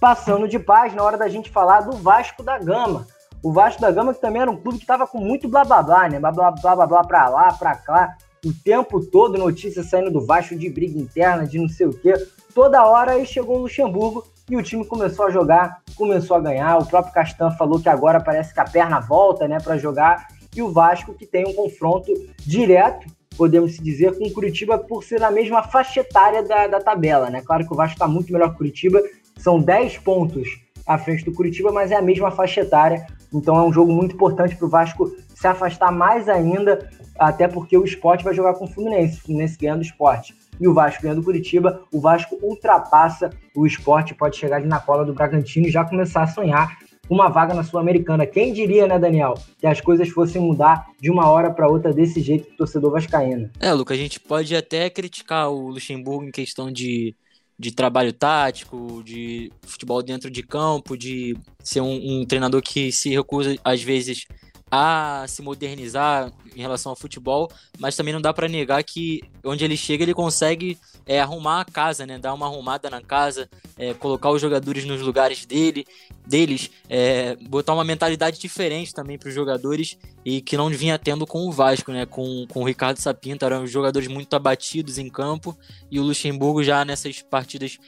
passando de paz na hora da gente falar do Vasco da Gama. O Vasco da Gama, que também era um clube que estava com muito blá blá blá, né? Blá blá blá blá, blá pra lá, pra cá. O tempo todo, notícias saindo do Vasco de briga interna, de não sei o quê. Toda hora aí chegou o Luxemburgo e o time começou a jogar, começou a ganhar. O próprio Castan falou que agora parece que a perna volta, né, para jogar. E o Vasco que tem um confronto direto, podemos dizer, com o Curitiba por ser na mesma faixa etária da, da tabela, né? Claro que o Vasco está muito melhor que o Curitiba, são 10 pontos à frente do Curitiba, mas é a mesma faixa etária. Então é um jogo muito importante para o Vasco se afastar mais ainda, até porque o esporte vai jogar com o Fluminense, o Fluminense ganhando o esporte. E o Vasco ganhando Curitiba, o Vasco ultrapassa o esporte, pode chegar ali na cola do Bragantino e já começar a sonhar uma vaga na Sul-Americana. Quem diria, né, Daniel, que as coisas fossem mudar de uma hora para outra desse jeito o torcedor vascaíno? É, Luca, a gente pode até criticar o Luxemburgo em questão de de trabalho tático, de futebol dentro de campo, de ser um, um, treinador que se recusa, às vezes, a se modernizar em relação ao futebol, mas também não dá para negar que onde ele chega ele consegue é, arrumar a casa, né? Dar uma arrumada na casa, é, colocar os jogadores nos lugares dele, deles, é, botar uma mentalidade diferente também para os jogadores e que não vinha tendo com o Vasco, né? Com, com o Ricardo Sapinto, eram jogadores muito abatidos em campo e o Luxemburgo já nessas partidas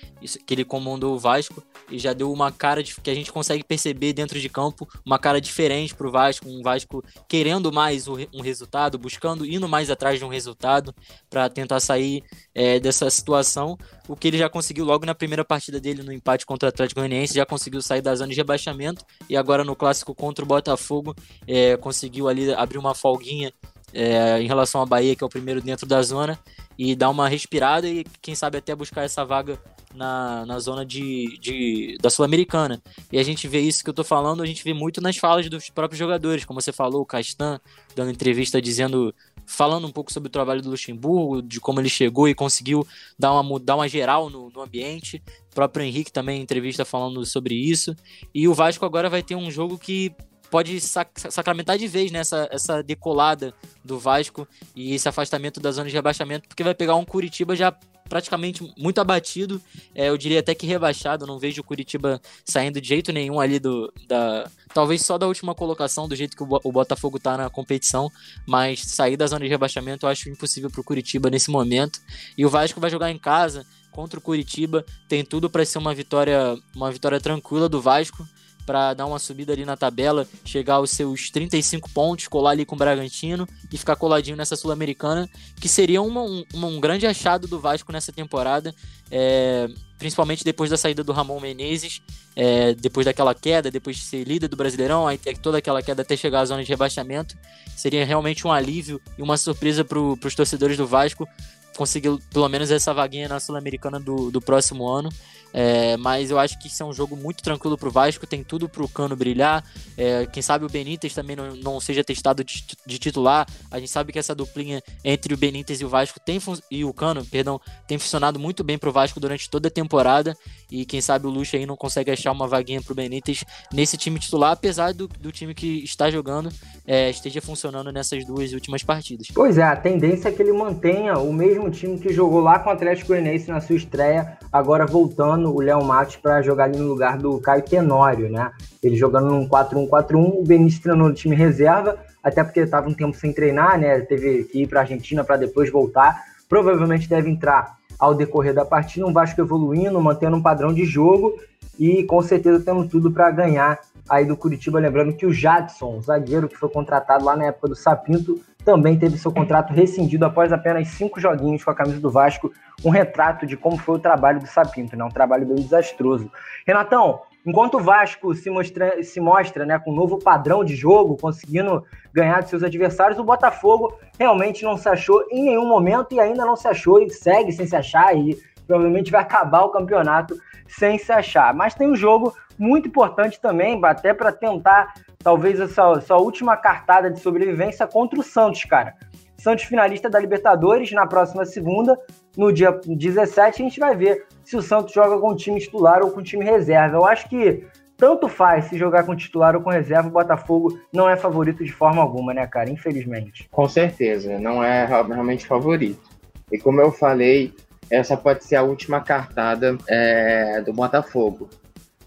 que ele comandou o Vasco e já deu uma cara de, que a gente consegue perceber dentro de campo, uma cara diferente para o Vasco, um Vasco querendo mais um resultado, buscando, indo mais atrás de um resultado para tentar sair é, dessa situação, o que ele já conseguiu logo na primeira partida dele no empate contra o Atlético Goianiense, já conseguiu sair da zona de rebaixamento e agora no clássico contra o Botafogo é, conseguiu ali abrir uma folguinha é, em relação à Bahia, que é o primeiro dentro da zona, e dar uma respirada e quem sabe até buscar essa vaga na, na zona de, de da Sul-Americana. E a gente vê isso que eu tô falando, a gente vê muito nas falas dos próprios jogadores, como você falou, o Castan dando entrevista dizendo falando um pouco sobre o trabalho do Luxemburgo, de como ele chegou e conseguiu dar uma, dar uma geral no, no ambiente. O próprio Henrique também entrevista falando sobre isso. E o Vasco agora vai ter um jogo que pode sac sacramentar de vez nessa né, essa decolada do Vasco e esse afastamento da zona de rebaixamento, porque vai pegar um Curitiba já praticamente muito abatido, é, eu diria até que rebaixado, não vejo o Curitiba saindo de jeito nenhum ali do da talvez só da última colocação do jeito que o, Botafogo tá na competição, mas sair da zona de rebaixamento eu acho impossível pro Curitiba nesse momento. E o Vasco vai jogar em casa contra o Curitiba, tem tudo para ser uma vitória, uma vitória tranquila do Vasco para dar uma subida ali na tabela, chegar aos seus 35 pontos, colar ali com o Bragantino e ficar coladinho nessa Sul-Americana, que seria uma, um, um, grande achado do Vasco nessa temporada, é, principalmente depois da saída do Ramon Menezes, é, depois daquela queda, depois de ser líder do Brasileirão, aí toda aquela queda até chegar à zona de rebaixamento, seria realmente um alívio e uma surpresa para os torcedores do Vasco conseguir pelo menos essa vaguinha na Sul-Americana do, do próximo ano. É, mas eu acho que isso é um jogo muito tranquilo para o Vasco, tem tudo para o Cano brilhar. É, quem sabe o Benítez também não, não seja testado de, de, titular. A gente sabe que essa duplinha entre o Benítez e o Vasco tem e o Cano, perdão, tem funcionado muito bem para o Vasco durante toda a temporada. E quem sabe o Luxo aí não consegue achar uma vaguinha para o Benítez nesse time titular, apesar do, do time que está jogando é, esteja funcionando nessas duas últimas partidas. Pois é, a tendência é que ele mantenha o mesmo time que jogou lá com o Atlético Goianiense na sua estreia, agora voltando o Léo Matos para jogar ali no lugar do Caio Tenório, né? Ele jogando num 4-1-4-1, o Benício treinou no time reserva, até porque estava um tempo sem treinar, né? Teve que ir para a Argentina para depois voltar. Provavelmente deve entrar ao decorrer da partida, um Vasco evoluindo, mantendo um padrão de jogo e com certeza tendo tudo para ganhar aí do Curitiba. Lembrando que o Jadson, zagueiro que foi contratado lá na época do Sapinto, também teve seu contrato rescindido após apenas cinco joguinhos com a camisa do Vasco. Um retrato de como foi o trabalho do Sapinto, né? um trabalho bem desastroso. Renatão, enquanto o Vasco se mostra, se mostra né, com um novo padrão de jogo, conseguindo ganhar de seus adversários, o Botafogo realmente não se achou em nenhum momento e ainda não se achou e segue sem se achar e provavelmente vai acabar o campeonato sem se achar. Mas tem um jogo muito importante também, até para tentar talvez essa, essa última cartada de sobrevivência contra o Santos, cara. Santos finalista da Libertadores na próxima segunda, no dia 17, a gente vai ver se o Santos joga com time titular ou com time reserva. Eu acho que tanto faz se jogar com titular ou com reserva, o Botafogo não é favorito de forma alguma, né, cara? Infelizmente. Com certeza, não é realmente favorito. E como eu falei, essa pode ser a última cartada é, do Botafogo.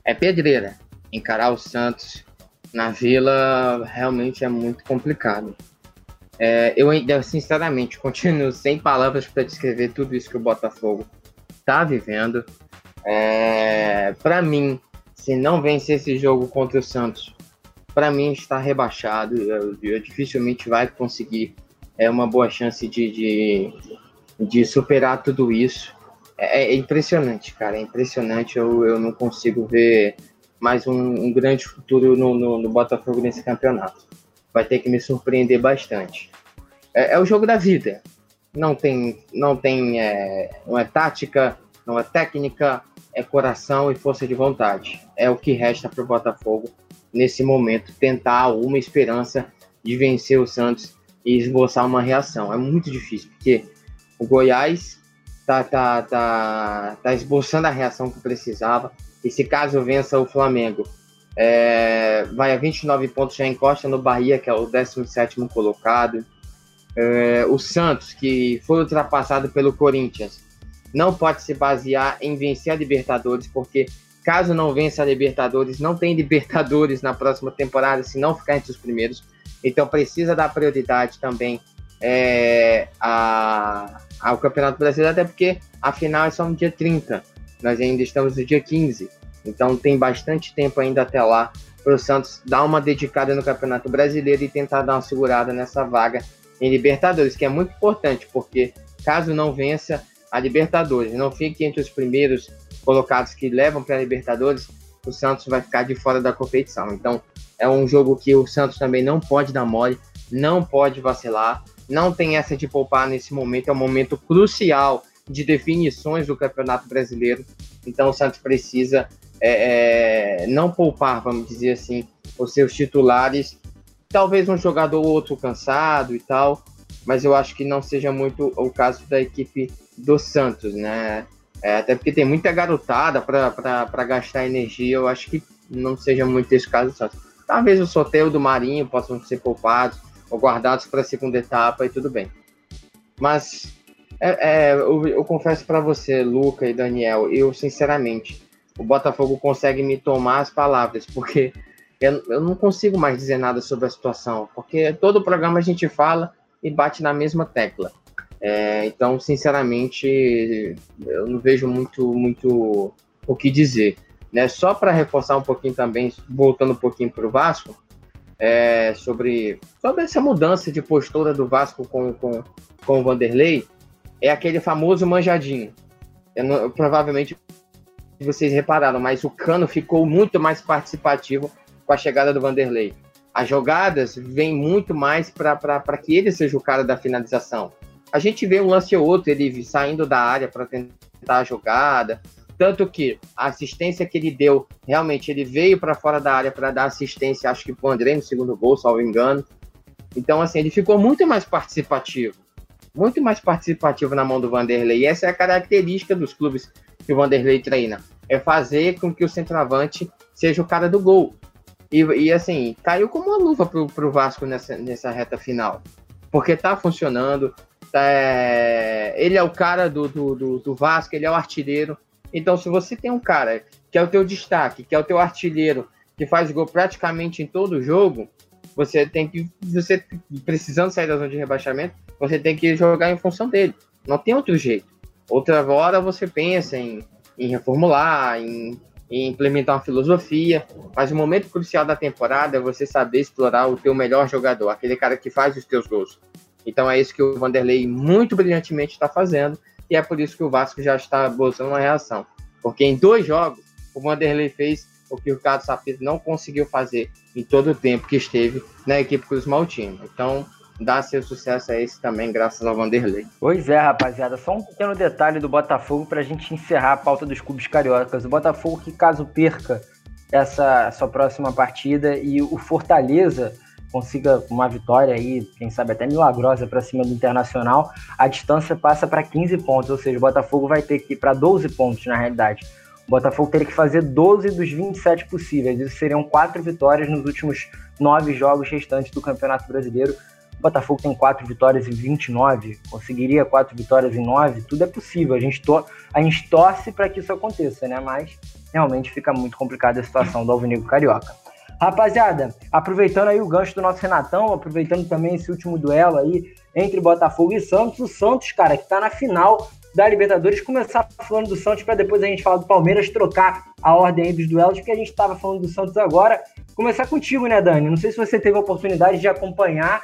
É pedreira. Encarar o Santos na Vila realmente é muito complicado. É, eu ainda, sinceramente, continuo sem palavras para descrever tudo isso que o Botafogo está vivendo. É, para mim, se não vencer esse jogo contra o Santos, para mim está rebaixado. Eu, eu, dificilmente vai conseguir é, uma boa chance de, de, de superar tudo isso. É, é, impressionante, cara. É impressionante. Eu, eu não consigo ver mais um, um grande futuro no, no, no, Botafogo nesse campeonato. Vai ter que me surpreender bastante. É, é o jogo da vida. Não tem, não tem, é, não é tática, não é técnica, é coração e força de vontade. É o que resta para o Botafogo nesse momento tentar uma esperança de vencer o Santos e esboçar uma reação. É muito difícil porque o Goiás tá, tá, tá, tá esboçando a reação que precisava e se caso vença o Flamengo, é, vai a 29 pontos, já encosta no Bahia, que é o 17 colocado. É, o Santos, que foi ultrapassado pelo Corinthians, não pode se basear em vencer a Libertadores, porque caso não vença a Libertadores, não tem Libertadores na próxima temporada, se não ficar entre os primeiros. Então precisa dar prioridade também é, a, ao Campeonato Brasileiro, até porque a final é só no dia 30. Nós ainda estamos no dia 15. Então tem bastante tempo ainda até lá para o Santos dar uma dedicada no Campeonato Brasileiro e tentar dar uma segurada nessa vaga em Libertadores, que é muito importante, porque caso não vença a Libertadores, não fique entre os primeiros colocados que levam para a Libertadores, o Santos vai ficar de fora da competição. Então é um jogo que o Santos também não pode dar mole, não pode vacilar, não tem essa de poupar nesse momento, é um momento crucial de definições do Campeonato Brasileiro. Então o Santos precisa é, é, não poupar, vamos dizer assim, os seus titulares. Talvez um jogador ou outro cansado e tal, mas eu acho que não seja muito o caso da equipe do Santos, né? É, até porque tem muita garotada para gastar energia, eu acho que não seja muito esse caso do Santos. Talvez o sorteio do Marinho possam ser poupados ou guardados para a segunda etapa e tudo bem. Mas é, é, eu, eu, confesso para você, Luca e Daniel, eu sinceramente, o Botafogo consegue me tomar as palavras, porque eu, eu não consigo mais dizer nada sobre a situação, porque todo programa a gente fala e bate na mesma tecla. É, então, sinceramente, eu não vejo muito, muito o que dizer. Né? Só para reforçar um pouquinho também, voltando um pouquinho para o Vasco, é, sobre, sobre essa mudança de postura do Vasco com, com, com o Vanderlei, é aquele famoso manjadinho. Não, provavelmente vocês repararam, mas o Cano ficou muito mais participativo com a chegada do Vanderlei. As jogadas vêm muito mais para que ele seja o cara da finalização. a gente vê um lance ou outro, ele saindo da área para tentar a jogada. Tanto que a assistência que ele deu, realmente, ele veio para fora da área para dar assistência, acho que para o André no segundo gol, salvo engano. Então, assim, ele ficou muito mais participativo. Muito mais participativo na mão do Vanderlei. E essa é a característica dos clubes que o Vanderlei treina. É fazer com que o centroavante seja o cara do gol. E, e assim, caiu como uma luva pro, pro Vasco nessa, nessa reta final. Porque tá funcionando. É, ele é o cara do, do, do, do Vasco, ele é o artilheiro. Então, se você tem um cara que é o teu destaque, que é o teu artilheiro, que faz gol praticamente em todo jogo, você tem que, você precisando sair da zona de rebaixamento, você tem que jogar em função dele. Não tem outro jeito. Outra hora você pensa em, em reformular, em e implementar uma filosofia, mas o momento crucial da temporada é você saber explorar o teu melhor jogador, aquele cara que faz os teus gols. Então é isso que o Vanderlei muito brilhantemente está fazendo e é por isso que o Vasco já está bolsando uma reação. Porque em dois jogos, o Vanderlei fez o que o Ricardo Sapito não conseguiu fazer em todo o tempo que esteve na equipe Cruz Maltino. Então, dar seu sucesso a esse também, graças ao Vanderlei. Pois é, rapaziada. Só um pequeno detalhe do Botafogo para a gente encerrar a pauta dos clubes cariocas. O Botafogo, que caso perca essa sua próxima partida e o Fortaleza consiga uma vitória aí, quem sabe até milagrosa para cima do Internacional, a distância passa para 15 pontos, ou seja, o Botafogo vai ter que ir para 12 pontos na realidade. O Botafogo teria que fazer 12 dos 27 possíveis. Isso seriam quatro vitórias nos últimos nove jogos restantes do Campeonato Brasileiro. O Botafogo tem quatro vitórias em 29, conseguiria quatro vitórias em nove, tudo é possível. A gente, to a gente torce para que isso aconteça, né? Mas realmente fica muito complicada a situação do Alvinegro Carioca. Rapaziada, aproveitando aí o gancho do nosso Renatão, aproveitando também esse último duelo aí entre Botafogo e Santos, o Santos, cara, que tá na final da Libertadores, começar falando do Santos para depois a gente falar do Palmeiras, trocar a ordem aí dos duelos, porque a gente estava falando do Santos agora. Começar contigo, né, Dani? Não sei se você teve a oportunidade de acompanhar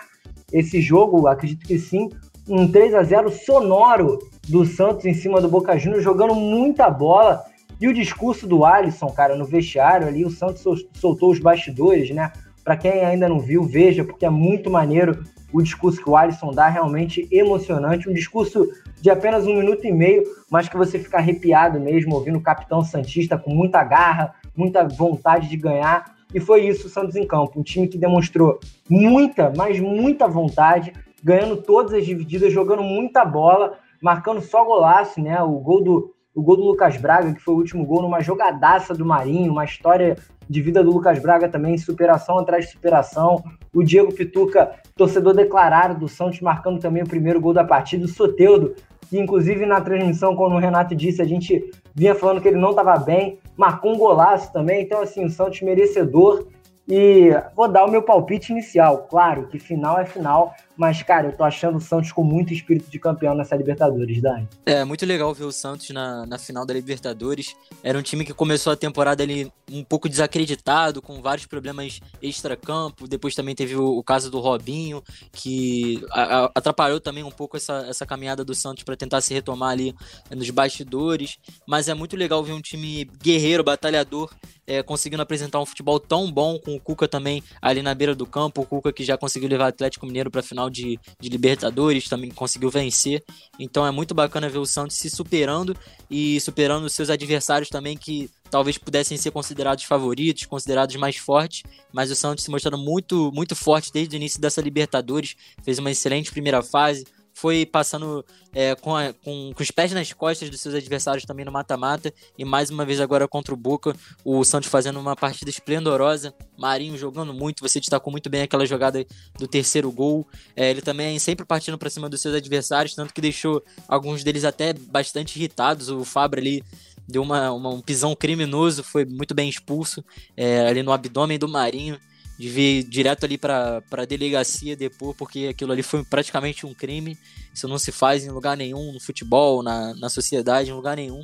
esse jogo, acredito que sim, um 3 a 0 sonoro do Santos em cima do Boca Juniors, jogando muita bola. E o discurso do Alisson, cara, no vestiário ali, o Santos soltou os bastidores, né? Para quem ainda não viu, veja, porque é muito maneiro o discurso que o Alisson dá, realmente emocionante. Um discurso de apenas um minuto e meio, mas que você fica arrepiado mesmo, ouvindo o capitão Santista com muita garra, muita vontade de ganhar. E foi isso o Santos em campo. Um time que demonstrou muita, mas muita vontade, ganhando todas as divididas, jogando muita bola, marcando só golaço, né? O gol do, o gol do Lucas Braga, que foi o último gol numa jogadaça do Marinho, uma história de vida do Lucas Braga também, superação atrás de superação. O Diego Pituca, torcedor declarado do Santos, marcando também o primeiro gol da partida. O Soteudo, que inclusive na transmissão, quando o Renato disse, a gente vinha falando que ele não estava bem, marcou um golaço também. Então, assim, o Santos merecedor. E vou dar o meu palpite inicial. Claro que final é final, mas, cara, eu tô achando o Santos com muito espírito de campeão nessa Libertadores, Dani. É, muito legal ver o Santos na, na final da Libertadores. Era um time que começou a temporada ali um pouco desacreditado, com vários problemas extra-campo. Depois também teve o, o, caso do Robinho, que a, a, atrapalhou também um pouco essa, essa caminhada do Santos para tentar se retomar ali nos bastidores. Mas é muito legal ver um time guerreiro, batalhador, é, conseguindo apresentar um futebol tão bom, com o Cuca também ali na beira do campo. O Cuca que já conseguiu levar o Atlético Mineiro para a final de, de Libertadores, também conseguiu vencer. Então é muito bacana ver o Santos se superando e superando os seus adversários também que talvez pudessem ser considerados favoritos, considerados mais fortes, mas o Santos se mostrando muito, muito forte desde o início dessa Libertadores, fez uma excelente primeira fase, foi passando é, com, a, com, com, os pés nas costas dos seus adversários também no mata-mata. E mais uma vez agora contra o Boca, o Santos fazendo uma partida esplendorosa. Marinho jogando muito, você destacou muito bem aquela jogada do terceiro gol. É, ele também sempre partindo para cima dos seus adversários, tanto que deixou alguns deles até bastante irritados. O Fabra ali deu uma, uma, um pisão criminoso, foi muito bem expulso é, ali no abdômen do Marinho de vir direto ali para a delegacia depois, porque aquilo ali foi praticamente um crime. Isso não se faz em lugar nenhum, no futebol, na, na sociedade, em lugar nenhum.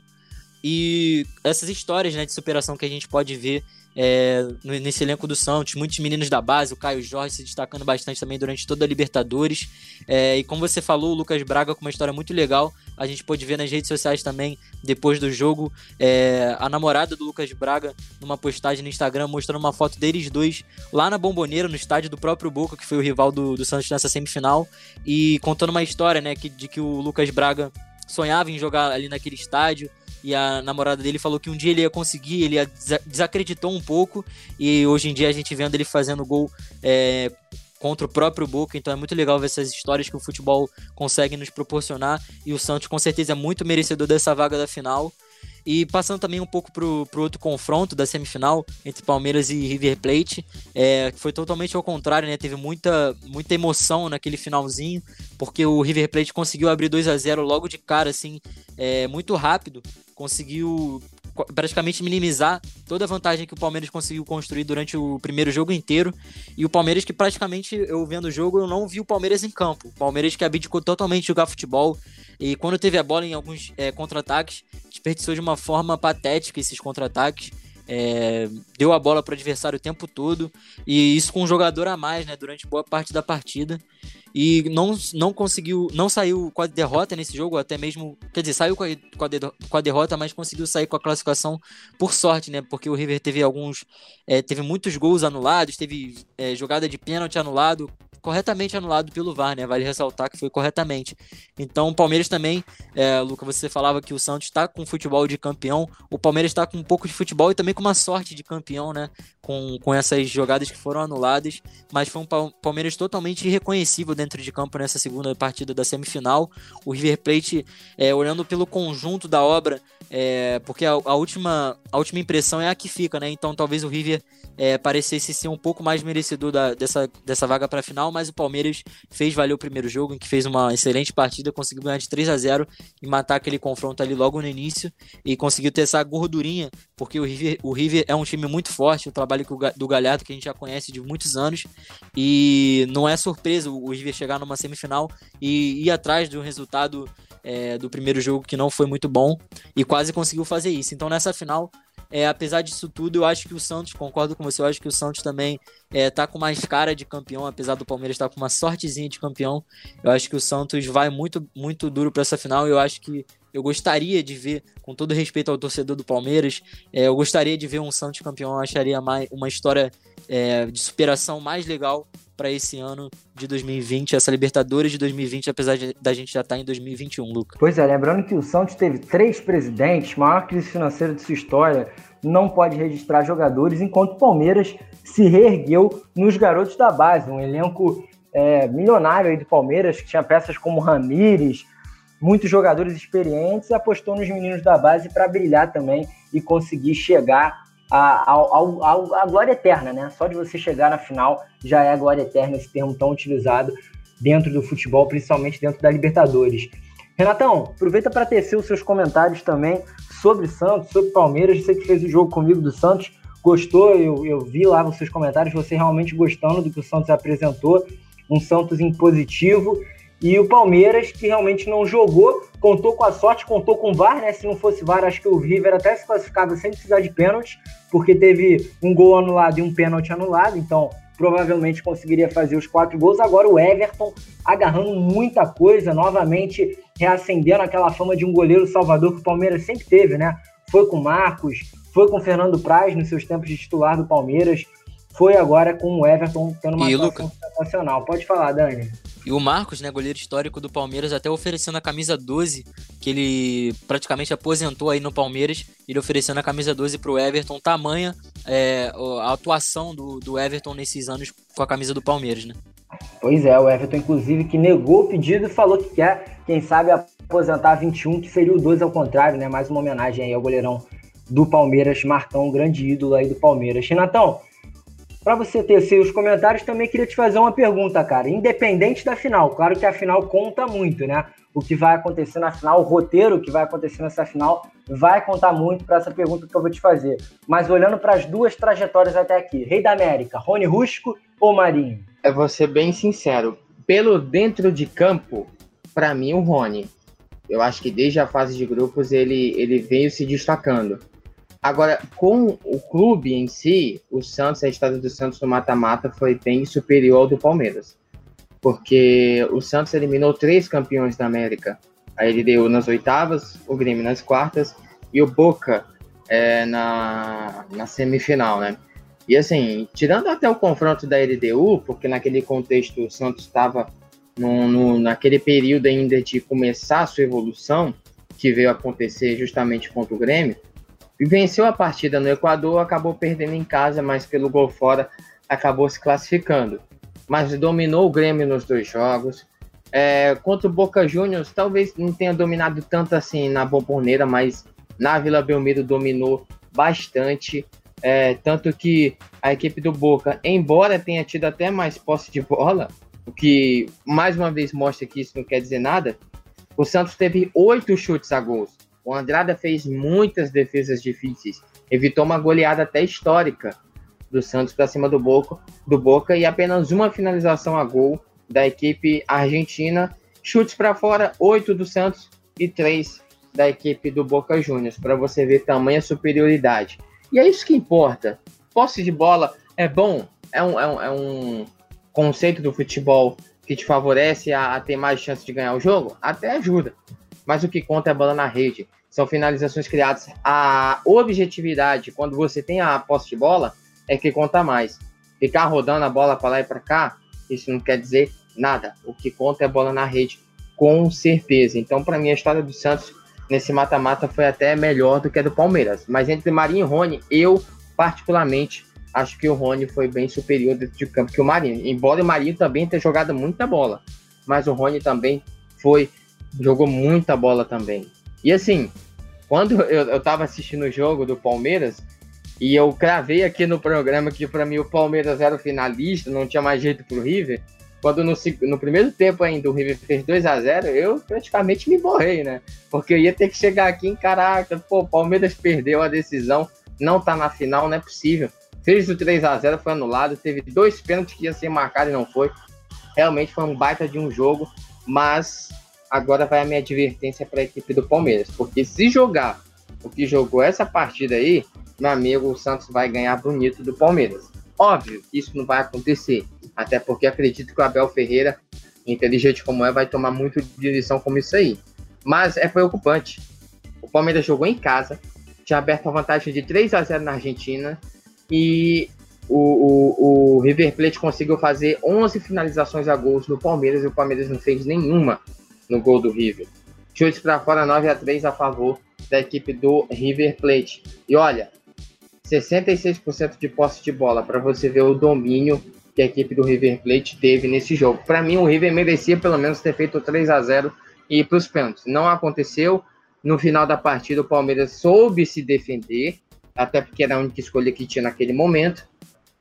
E essas histórias né, de superação que a gente pode ver é, nesse elenco do Santos, muitos meninos da base, o Caio Jorge se destacando bastante também durante toda a Libertadores. É, e como você falou, o Lucas Braga com uma história muito legal, A gente pôde ver nas redes sociais também, depois do jogo, é, a namorada do Lucas Braga, numa postagem no Instagram, mostrando uma foto deles dois lá na Bomboneira, no estádio do próprio Boca, que foi o rival do, do Santos nessa semifinal, e contando uma história, né, que, de que o Lucas Braga sonhava em jogar ali naquele estádio, e a namorada dele falou que um dia ele ia conseguir, ele desacreditou um pouco, e hoje em dia a gente vendo ele fazendo gol é, contra o próprio Boca, então é muito legal ver essas histórias que o futebol consegue nos proporcionar, e o Santos com certeza é muito merecedor dessa vaga da final. E passando também um pouco pro, pro outro confronto da semifinal entre Palmeiras e River Plate, é, foi totalmente ao contrário, né? Teve muita, muita emoção naquele finalzinho, porque o River Plate conseguiu abrir 2 a 0 logo de cara, assim, é, muito rápido. Conseguiu praticamente minimizar toda a vantagem que o Palmeiras conseguiu construir durante o primeiro jogo inteiro. E o Palmeiras que praticamente, eu vendo o jogo, eu não vi o Palmeiras em campo. O Palmeiras que abdicou totalmente de jogar futebol. E quando teve a bola em alguns é, contra-ataques, desperdiçou de uma forma patética esses contra-ataques. É, deu a bola para o adversário o tempo todo e isso com um jogador a mais, né, durante boa parte da partida. E não, não conseguiu, não saiu com a derrota nesse jogo, até mesmo, quer dizer, saiu com a, com a, de, com a derrota, mas conseguiu sair com a classificação por sorte, né, porque o River teve alguns, é, teve muitos gols anulados, teve é, jogada de pênalti anulado, corretamente anulado pelo VAR, né? Vale ressaltar que foi corretamente. Então, o Palmeiras também, é, Luca, você falava que o Santos está com futebol de campeão, o Palmeiras está com um pouco de futebol e também com uma sorte de campeão, né? Com, com essas jogadas que foram anuladas, mas foi um Palmeiras totalmente irreconhecível dentro de campo nessa segunda partida da semifinal. O River Plate, é, olhando pelo conjunto da obra, é, porque a, a, última, a última impressão é a que fica, né? Então talvez o River é, parecesse ser um pouco mais merecedor da, dessa, dessa vaga para a final, mas o Palmeiras fez valer o primeiro jogo, em que fez uma excelente partida, conseguiu ganhar de 3 a 0 e matar aquele confronto ali logo no início e conseguiu ter essa gordurinha, porque o River, o River é um time muito forte, o trabalho do Galhardo que a gente já conhece de muitos anos e não é surpresa o River chegar numa semifinal e ir atrás de um resultado é, do primeiro jogo que não foi muito bom e quase conseguiu fazer isso. Então nessa final é, apesar disso tudo, eu acho que o Santos, concordo com você, eu acho que o Santos também é, tá com mais cara de campeão, apesar do Palmeiras estar tá com uma sortezinha de campeão. Eu acho que o Santos vai muito, muito duro para essa final. Eu acho que eu gostaria de ver, com todo respeito ao torcedor do Palmeiras, é, eu gostaria de ver um Santos campeão. Eu acharia mais, uma história é, de superação mais legal para esse ano de 2020, essa Libertadores de 2020, apesar de, da gente já estar tá em 2021, Luca. Pois é, lembrando que o Santos teve três presidentes, maior crise financeira de sua história, não pode registrar jogadores, enquanto o Palmeiras se reergueu nos garotos da base, um elenco é, milionário aí do Palmeiras, que tinha peças como Ramires, muitos jogadores experientes, e apostou nos meninos da base para brilhar também e conseguir chegar a, a, a, glória eterna, né? Só de você chegar na final já é a glória eterna, esse termo tão utilizado dentro do futebol, principalmente dentro da Libertadores. Renatão, aproveita para tecer os seus comentários também sobre Santos, sobre Palmeiras. Você que fez o jogo comigo do Santos, gostou? Eu, eu vi lá nos seus comentários você realmente gostando do que o Santos apresentou. Um Santos em positivo e o Palmeiras, que realmente não jogou, contou com a sorte, contou com o VAR, né? Se não fosse VAR, acho que o River até se classificava sem precisar de pênalti, porque teve um gol anulado e um pênalti anulado, então provavelmente conseguiria fazer os quatro gols. Agora o Everton agarrando muita coisa, novamente reacendendo aquela fama de um goleiro salvador que o Palmeiras sempre teve, né? Foi com Marcos, foi com Fernando Praz nos seus tempos de titular do Palmeiras, foi agora com o Everton tendo uma atuação sensacional. Pode falar, Dani. E o Marcos, né, goleiro histórico do Palmeiras, até oferecendo a camisa 12, que ele praticamente aposentou aí no Palmeiras, ele oferecendo a camisa 12 para o Everton, tamanha é, a atuação do, do Everton nesses anos com a camisa do Palmeiras, né? Pois é, o Everton, inclusive, que negou o pedido e falou que quer, quem sabe, aposentar 21, que seria o 12 ao contrário, né? Mais uma homenagem aí ao goleirão do Palmeiras, Marcão, grande ídolo aí do Palmeiras. Renatão, para você tecer os comentários, também queria te fazer uma pergunta, cara. Independente da final, claro que a final conta muito, né? O que vai acontecer na final, o roteiro que vai acontecer nessa final, vai contar muito para essa pergunta que eu vou te fazer. Mas olhando para as duas trajetórias até aqui, Rei da América, Rony Rusco ou Marinho? Eu vou ser bem sincero. Pelo dentro de campo, para mim, o Rony. Eu acho que desde a fase de grupos ele, ele veio se destacando. Agora, com o clube em si, o Santos, a história do Santos no mata-mata foi bem superior ao do Palmeiras. Porque o Santos eliminou três campeões da América a LDU nas oitavas, o Grêmio nas quartas e o Boca é, na, na semifinal, né? E assim, tirando até o confronto da LDU, porque naquele contexto o Santos estava naquele período ainda de começar a sua evolução, que veio acontecer justamente contra o Grêmio, venceu a partida no Equador, acabou perdendo em casa, mas pelo gol fora acabou se classificando. Mas dominou o Grêmio nos dois jogos. É, contra o Boca Juniors, talvez não tenha dominado tanto assim na Bomboneira, mas na Vila Belmiro dominou bastante. É, tanto que a equipe do Boca, embora tenha tido até mais posse de bola, o que mais uma vez mostra que isso não quer dizer nada, o Santos teve oito chutes a gols. O Andrada fez muitas defesas difíceis, evitou uma goleada até histórica do Santos para cima do Boca, do Boca e apenas uma finalização a gol da equipe argentina. Chutes para fora, oito do Santos e três da equipe do Boca Juniors, para você ver tamanha superioridade. E é isso que importa. Posse de bola é bom, é um, é um, é um conceito do futebol que te favorece a, a ter mais chance de ganhar o jogo, até ajuda. Mas o que conta é a bola na rede. São finalizações criadas. A objetividade, quando você tem a posse de bola, é que conta mais. Ficar rodando a bola para lá e para cá, isso não quer dizer nada. O que conta é a bola na rede, com certeza. Então, para mim, a história do Santos nesse mata-mata foi até melhor do que a do Palmeiras. Mas entre Marinho e Rony, eu, particularmente, acho que o Rony foi bem superior dentro de campo que o Marinho. Embora o Marinho também tenha jogado muita bola, mas o Rony também foi jogou muita bola também. E assim, quando eu, eu tava assistindo o jogo do Palmeiras, e eu cravei aqui no programa que para mim o Palmeiras era o finalista, não tinha mais jeito pro River. Quando no, no primeiro tempo ainda o River fez 2 a 0 eu praticamente me borrei, né? Porque eu ia ter que chegar aqui em caraca, pô, o Palmeiras perdeu a decisão, não tá na final, não é possível. Fez o 3 a 0 foi anulado, teve dois pênaltis que ia ser marcado e não foi. Realmente foi um baita de um jogo, mas agora vai a minha advertência para a equipe do Palmeiras, porque se jogar o que jogou essa partida aí, meu amigo, o Santos vai ganhar bonito do Palmeiras. Óbvio, isso não vai acontecer, até porque acredito que o Abel Ferreira, inteligente como é, vai tomar muito de lição como isso aí. Mas é preocupante. O Palmeiras jogou em casa, tinha aberto a vantagem de 3 a 0 na Argentina, e o, o, o, River Plate conseguiu fazer 11 finalizações a gols no Palmeiras e o Palmeiras não fez nenhuma no gol do River. Chutes para fora 9 a 3 a favor da equipe do River Plate. E olha, 66% de posse de bola para você ver o domínio que a equipe do River Plate teve nesse jogo. Para mim, o River merecia pelo menos ter feito 3 a 0 e ir para os pênaltis. Não aconteceu. No final da partida, o Palmeiras soube se defender até porque era a única escolha que tinha naquele momento.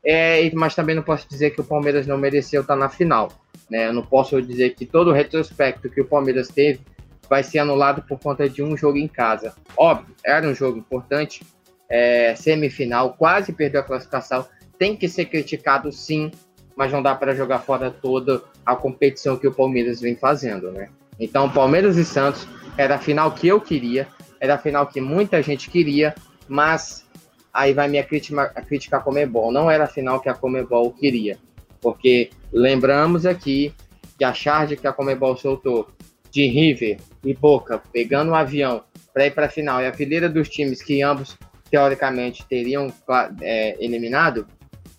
É, mas também não posso dizer que o Palmeiras não mereceu estar na final. Né? Eu não posso dizer que todo o retrospecto que o Palmeiras teve vai ser anulado por conta de um jogo em casa. Óbvio, era um jogo importante, é, semifinal, quase perdeu a classificação, tem que ser criticado sim, mas não dá para jogar fora toda a competição que o Palmeiras vem fazendo, né? Então, Palmeiras e Santos era a final que eu queria, era a final que muita gente queria, mas aí vai minha crítica, a crítica à Comebol. Não era a final que a Comebol queria, porque lembramos aqui que a charge que a Comebol soltou de River e Boca pegando um avião para ir para a final e a fileira dos times que ambos teoricamente teriam é, eliminado,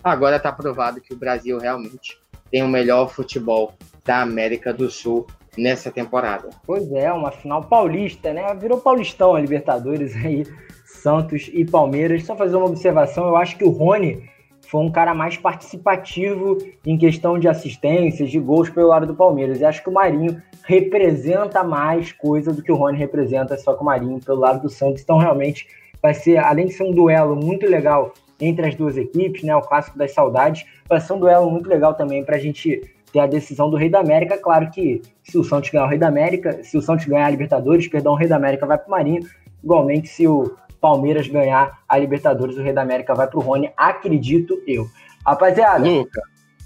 agora está provado que o Brasil realmente tem o melhor futebol da América do Sul nessa temporada. Pois é, uma final paulista, né? Virou paulistão a Libertadores aí Santos e Palmeiras. Só fazer uma observação, eu acho que o Rony foi um cara mais participativo em questão de assistências, de gols pelo lado do Palmeiras. E acho que o Marinho representa mais coisa do que o Rony representa, só que o Marinho pelo lado do Santos. Então, realmente, vai ser, além de ser um duelo muito legal entre as duas equipes, né, o clássico das saudades, vai ser um duelo muito legal também para a gente ter a decisão do Rei da América. Claro que se o Santos ganhar o Rei da América, se o Santos ganhar a Libertadores, perdão, o Rei da América vai para o Marinho. Igualmente, se o Palmeiras ganhar a Libertadores, o Rei da América vai pro Rony, acredito eu. Rapaziada, Luca.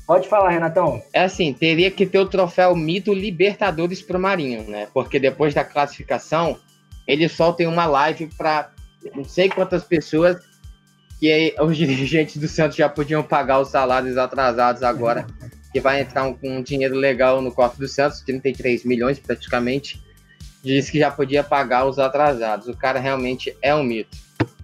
pode falar, Renatão. É assim, teria que ter o troféu Mito Libertadores pro Marinho, né? Porque depois da classificação, eles soltam uma live para não sei quantas pessoas que os dirigentes do Santos já podiam pagar os salários atrasados agora, que vai entrar um, um dinheiro legal no cofre do Santos, 33 milhões praticamente. Disse que já podia pagar os atrasados. O cara realmente é um mito.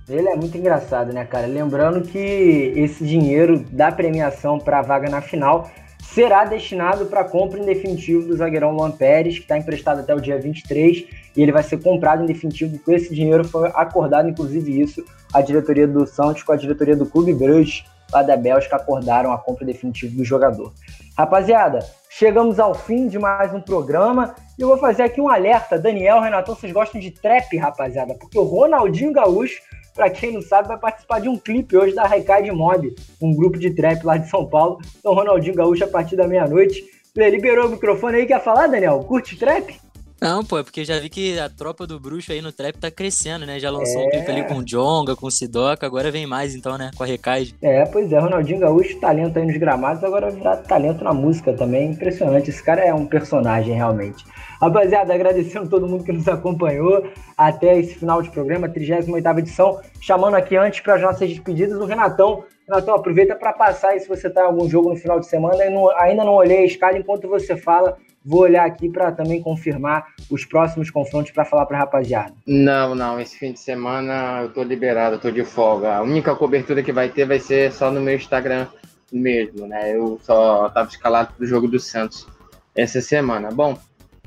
Ele é muito engraçado, né, cara? Lembrando que esse dinheiro da premiação para a vaga na final será destinado para compra em definitivo do zagueirão Luan Pérez, que está emprestado até o dia 23, e ele vai ser comprado em definitivo. Com esse dinheiro foi acordado, inclusive, isso, a diretoria do Santos com a diretoria do Clube Bruges, lá da Bélgica, acordaram a compra definitiva do jogador. Rapaziada, chegamos ao fim de mais um programa e eu vou fazer aqui um alerta. Daniel, Renatão, vocês gostam de trap, rapaziada? Porque o Ronaldinho Gaúcho para quem não sabe, vai participar de um clipe hoje da Raikad Mob, um grupo de trap lá de São Paulo. Então, Ronaldinho Gaúcho, a partir da meia-noite. Liberou o microfone aí, quer falar, Daniel? Curte trap? Não, pô, é porque já vi que a tropa do bruxo aí no trap tá crescendo, né? Já lançou é... um clipe ali com o Jonga, com o Sidoca, agora vem mais então, né? Com a Recaide. É, pois é, Ronaldinho Gaúcho, talento aí nos gramados, agora virar talento na música também. Impressionante, esse cara é um personagem realmente. Rapaziada, agradecendo todo mundo que nos acompanhou até esse final de programa, 38 edição. Chamando aqui antes para as nossas despedidas o Renatão. Renatão, aproveita para passar aí se você tá em algum jogo no final de semana. Não, ainda não olhei a escala enquanto você fala Vou olhar aqui para também confirmar os próximos confrontos para falar para rapaziada. Não, não, esse fim de semana eu tô liberado, eu tô de folga. A única cobertura que vai ter vai ser só no meu Instagram mesmo, né? Eu só tava escalado pro jogo do Santos essa semana. Bom,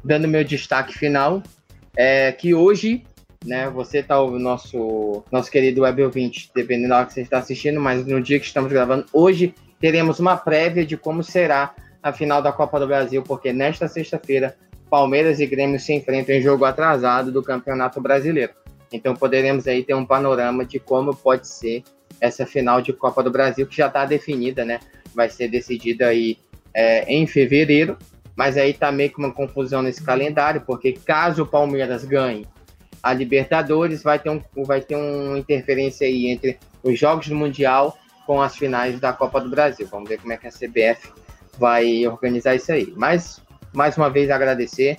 dando meu destaque final, é que hoje, né, você tá o nosso nosso querido web ouvinte, dependendo da hora que você está assistindo, mas no dia que estamos gravando, hoje teremos uma prévia de como será a final da Copa do Brasil, porque nesta sexta-feira Palmeiras e Grêmio se enfrentam em jogo atrasado do Campeonato Brasileiro. Então poderemos aí ter um panorama de como pode ser essa final de Copa do Brasil, que já está definida, né? Vai ser decidida aí é, em fevereiro, mas aí tá meio que uma confusão nesse calendário, porque caso o Palmeiras ganhe a Libertadores, vai ter, um, vai ter uma interferência aí entre os jogos do Mundial com as finais da Copa do Brasil. Vamos ver como é que a CBF vai organizar isso aí. Mas, mais uma vez, agradecer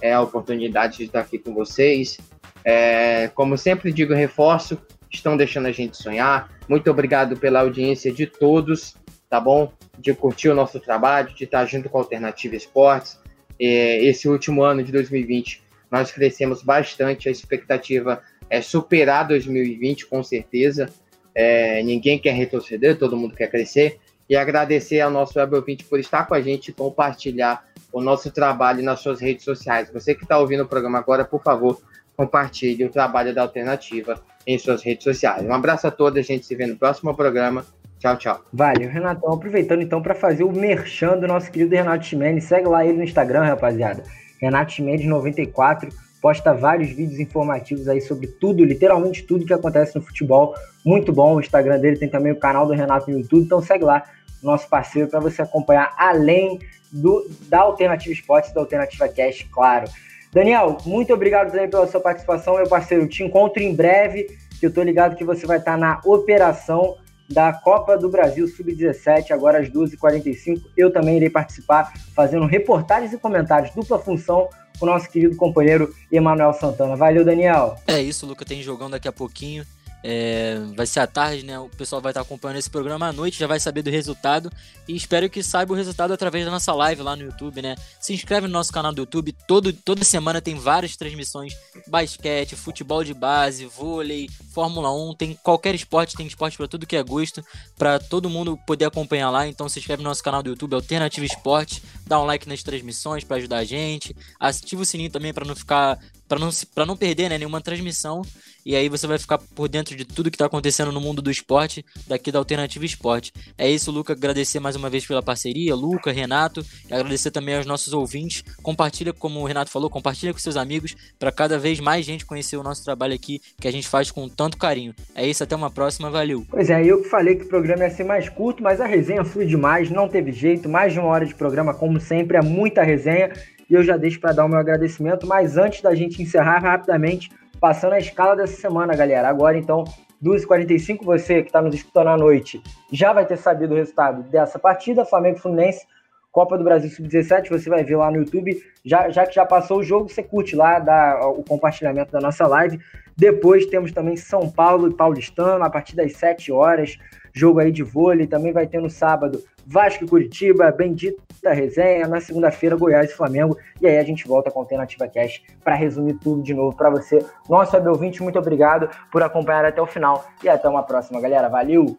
é, a oportunidade de estar aqui com vocês. É, como sempre digo, reforço, estão deixando a gente sonhar. Muito obrigado pela audiência de todos, tá bom? De curtir o nosso trabalho, de estar junto com a Alternativa Esportes. É, esse último ano de 2020, nós crescemos bastante, a expectativa é superar 2020, com certeza. É, ninguém quer retroceder, todo mundo quer crescer e agradecer ao nosso web ouvinte por estar com a gente e compartilhar o nosso trabalho nas suas redes sociais. Você que está ouvindo o programa agora, por favor, compartilhe o trabalho da Alternativa em suas redes sociais. Um abraço a todos, a gente se vê no próximo programa. Tchau, tchau. Valeu, Renatão. Aproveitando então para fazer o merchan do nosso querido Renato Chimenez. Segue lá ele no Instagram, rapaziada. Renato Chimenez 94 posta vários vídeos informativos aí sobre tudo, literalmente tudo que acontece no futebol. Muito bom. O Instagram dele tem também o canal do Renato no YouTube, então segue lá, nosso parceiro, para você acompanhar além do, da Alternativa Esportes da Alternativa Cash, claro. Daniel, muito obrigado também pela sua participação, meu parceiro. Te encontro em breve, que eu tô ligado que você vai estar na operação da Copa do Brasil Sub-17, agora às 12h45. Eu também irei participar, fazendo reportagens e comentários, dupla função o nosso querido companheiro Emanuel Santana. Valeu, Daniel. É isso, Luca tem jogão daqui a pouquinho. É, vai ser à tarde, né? O pessoal vai estar acompanhando esse programa à noite, já vai saber do resultado. E espero que saiba o resultado através da nossa live lá no YouTube, né? Se inscreve no nosso canal do YouTube. Todo, toda semana tem várias transmissões: basquete, futebol de base, vôlei, Fórmula 1. Tem qualquer esporte, tem esporte para tudo que é gosto, para todo mundo poder acompanhar lá. Então se inscreve no nosso canal do YouTube, Alternativa Esporte. Dá um like nas transmissões para ajudar a gente. Ativa o sininho também para não ficar para não, não perder né, nenhuma transmissão. E aí você vai ficar por dentro de tudo que está acontecendo no mundo do esporte, daqui da Alternativa Esporte. É isso, Luca. Agradecer mais uma vez pela parceria, Luca, Renato, e agradecer também aos nossos ouvintes. Compartilha, como o Renato falou, compartilha com seus amigos, para cada vez mais gente conhecer o nosso trabalho aqui, que a gente faz com tanto carinho. É isso, até uma próxima, valeu. Pois é, eu que falei que o programa ia ser mais curto, mas a resenha flui demais, não teve jeito, mais de uma hora de programa, como sempre, é muita resenha e eu já deixo para dar o meu agradecimento. Mas antes da gente encerrar rapidamente, passando a escala dessa semana, galera. Agora, então, 2h45, você que está nos escutando à noite já vai ter sabido o resultado dessa partida, Flamengo Fluminense, Copa do Brasil Sub-17, você vai ver lá no YouTube. Já, já que já passou o jogo, você curte lá, dá o compartilhamento da nossa live. Depois temos também São Paulo e Paulistano, a partir das 7 horas. Jogo aí de vôlei. Também vai ter no sábado Vasco e Curitiba, Bendita Resenha. Na segunda-feira, Goiás e Flamengo. E aí a gente volta com a Alternativa Cash para resumir tudo de novo para você. Nosso web ouvinte, muito obrigado por acompanhar até o final. E até uma próxima, galera. Valeu!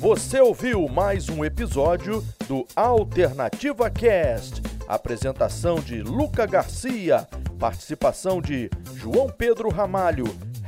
Você ouviu mais um episódio do Alternativa Cast. Apresentação de Luca Garcia, participação de João Pedro Ramalho,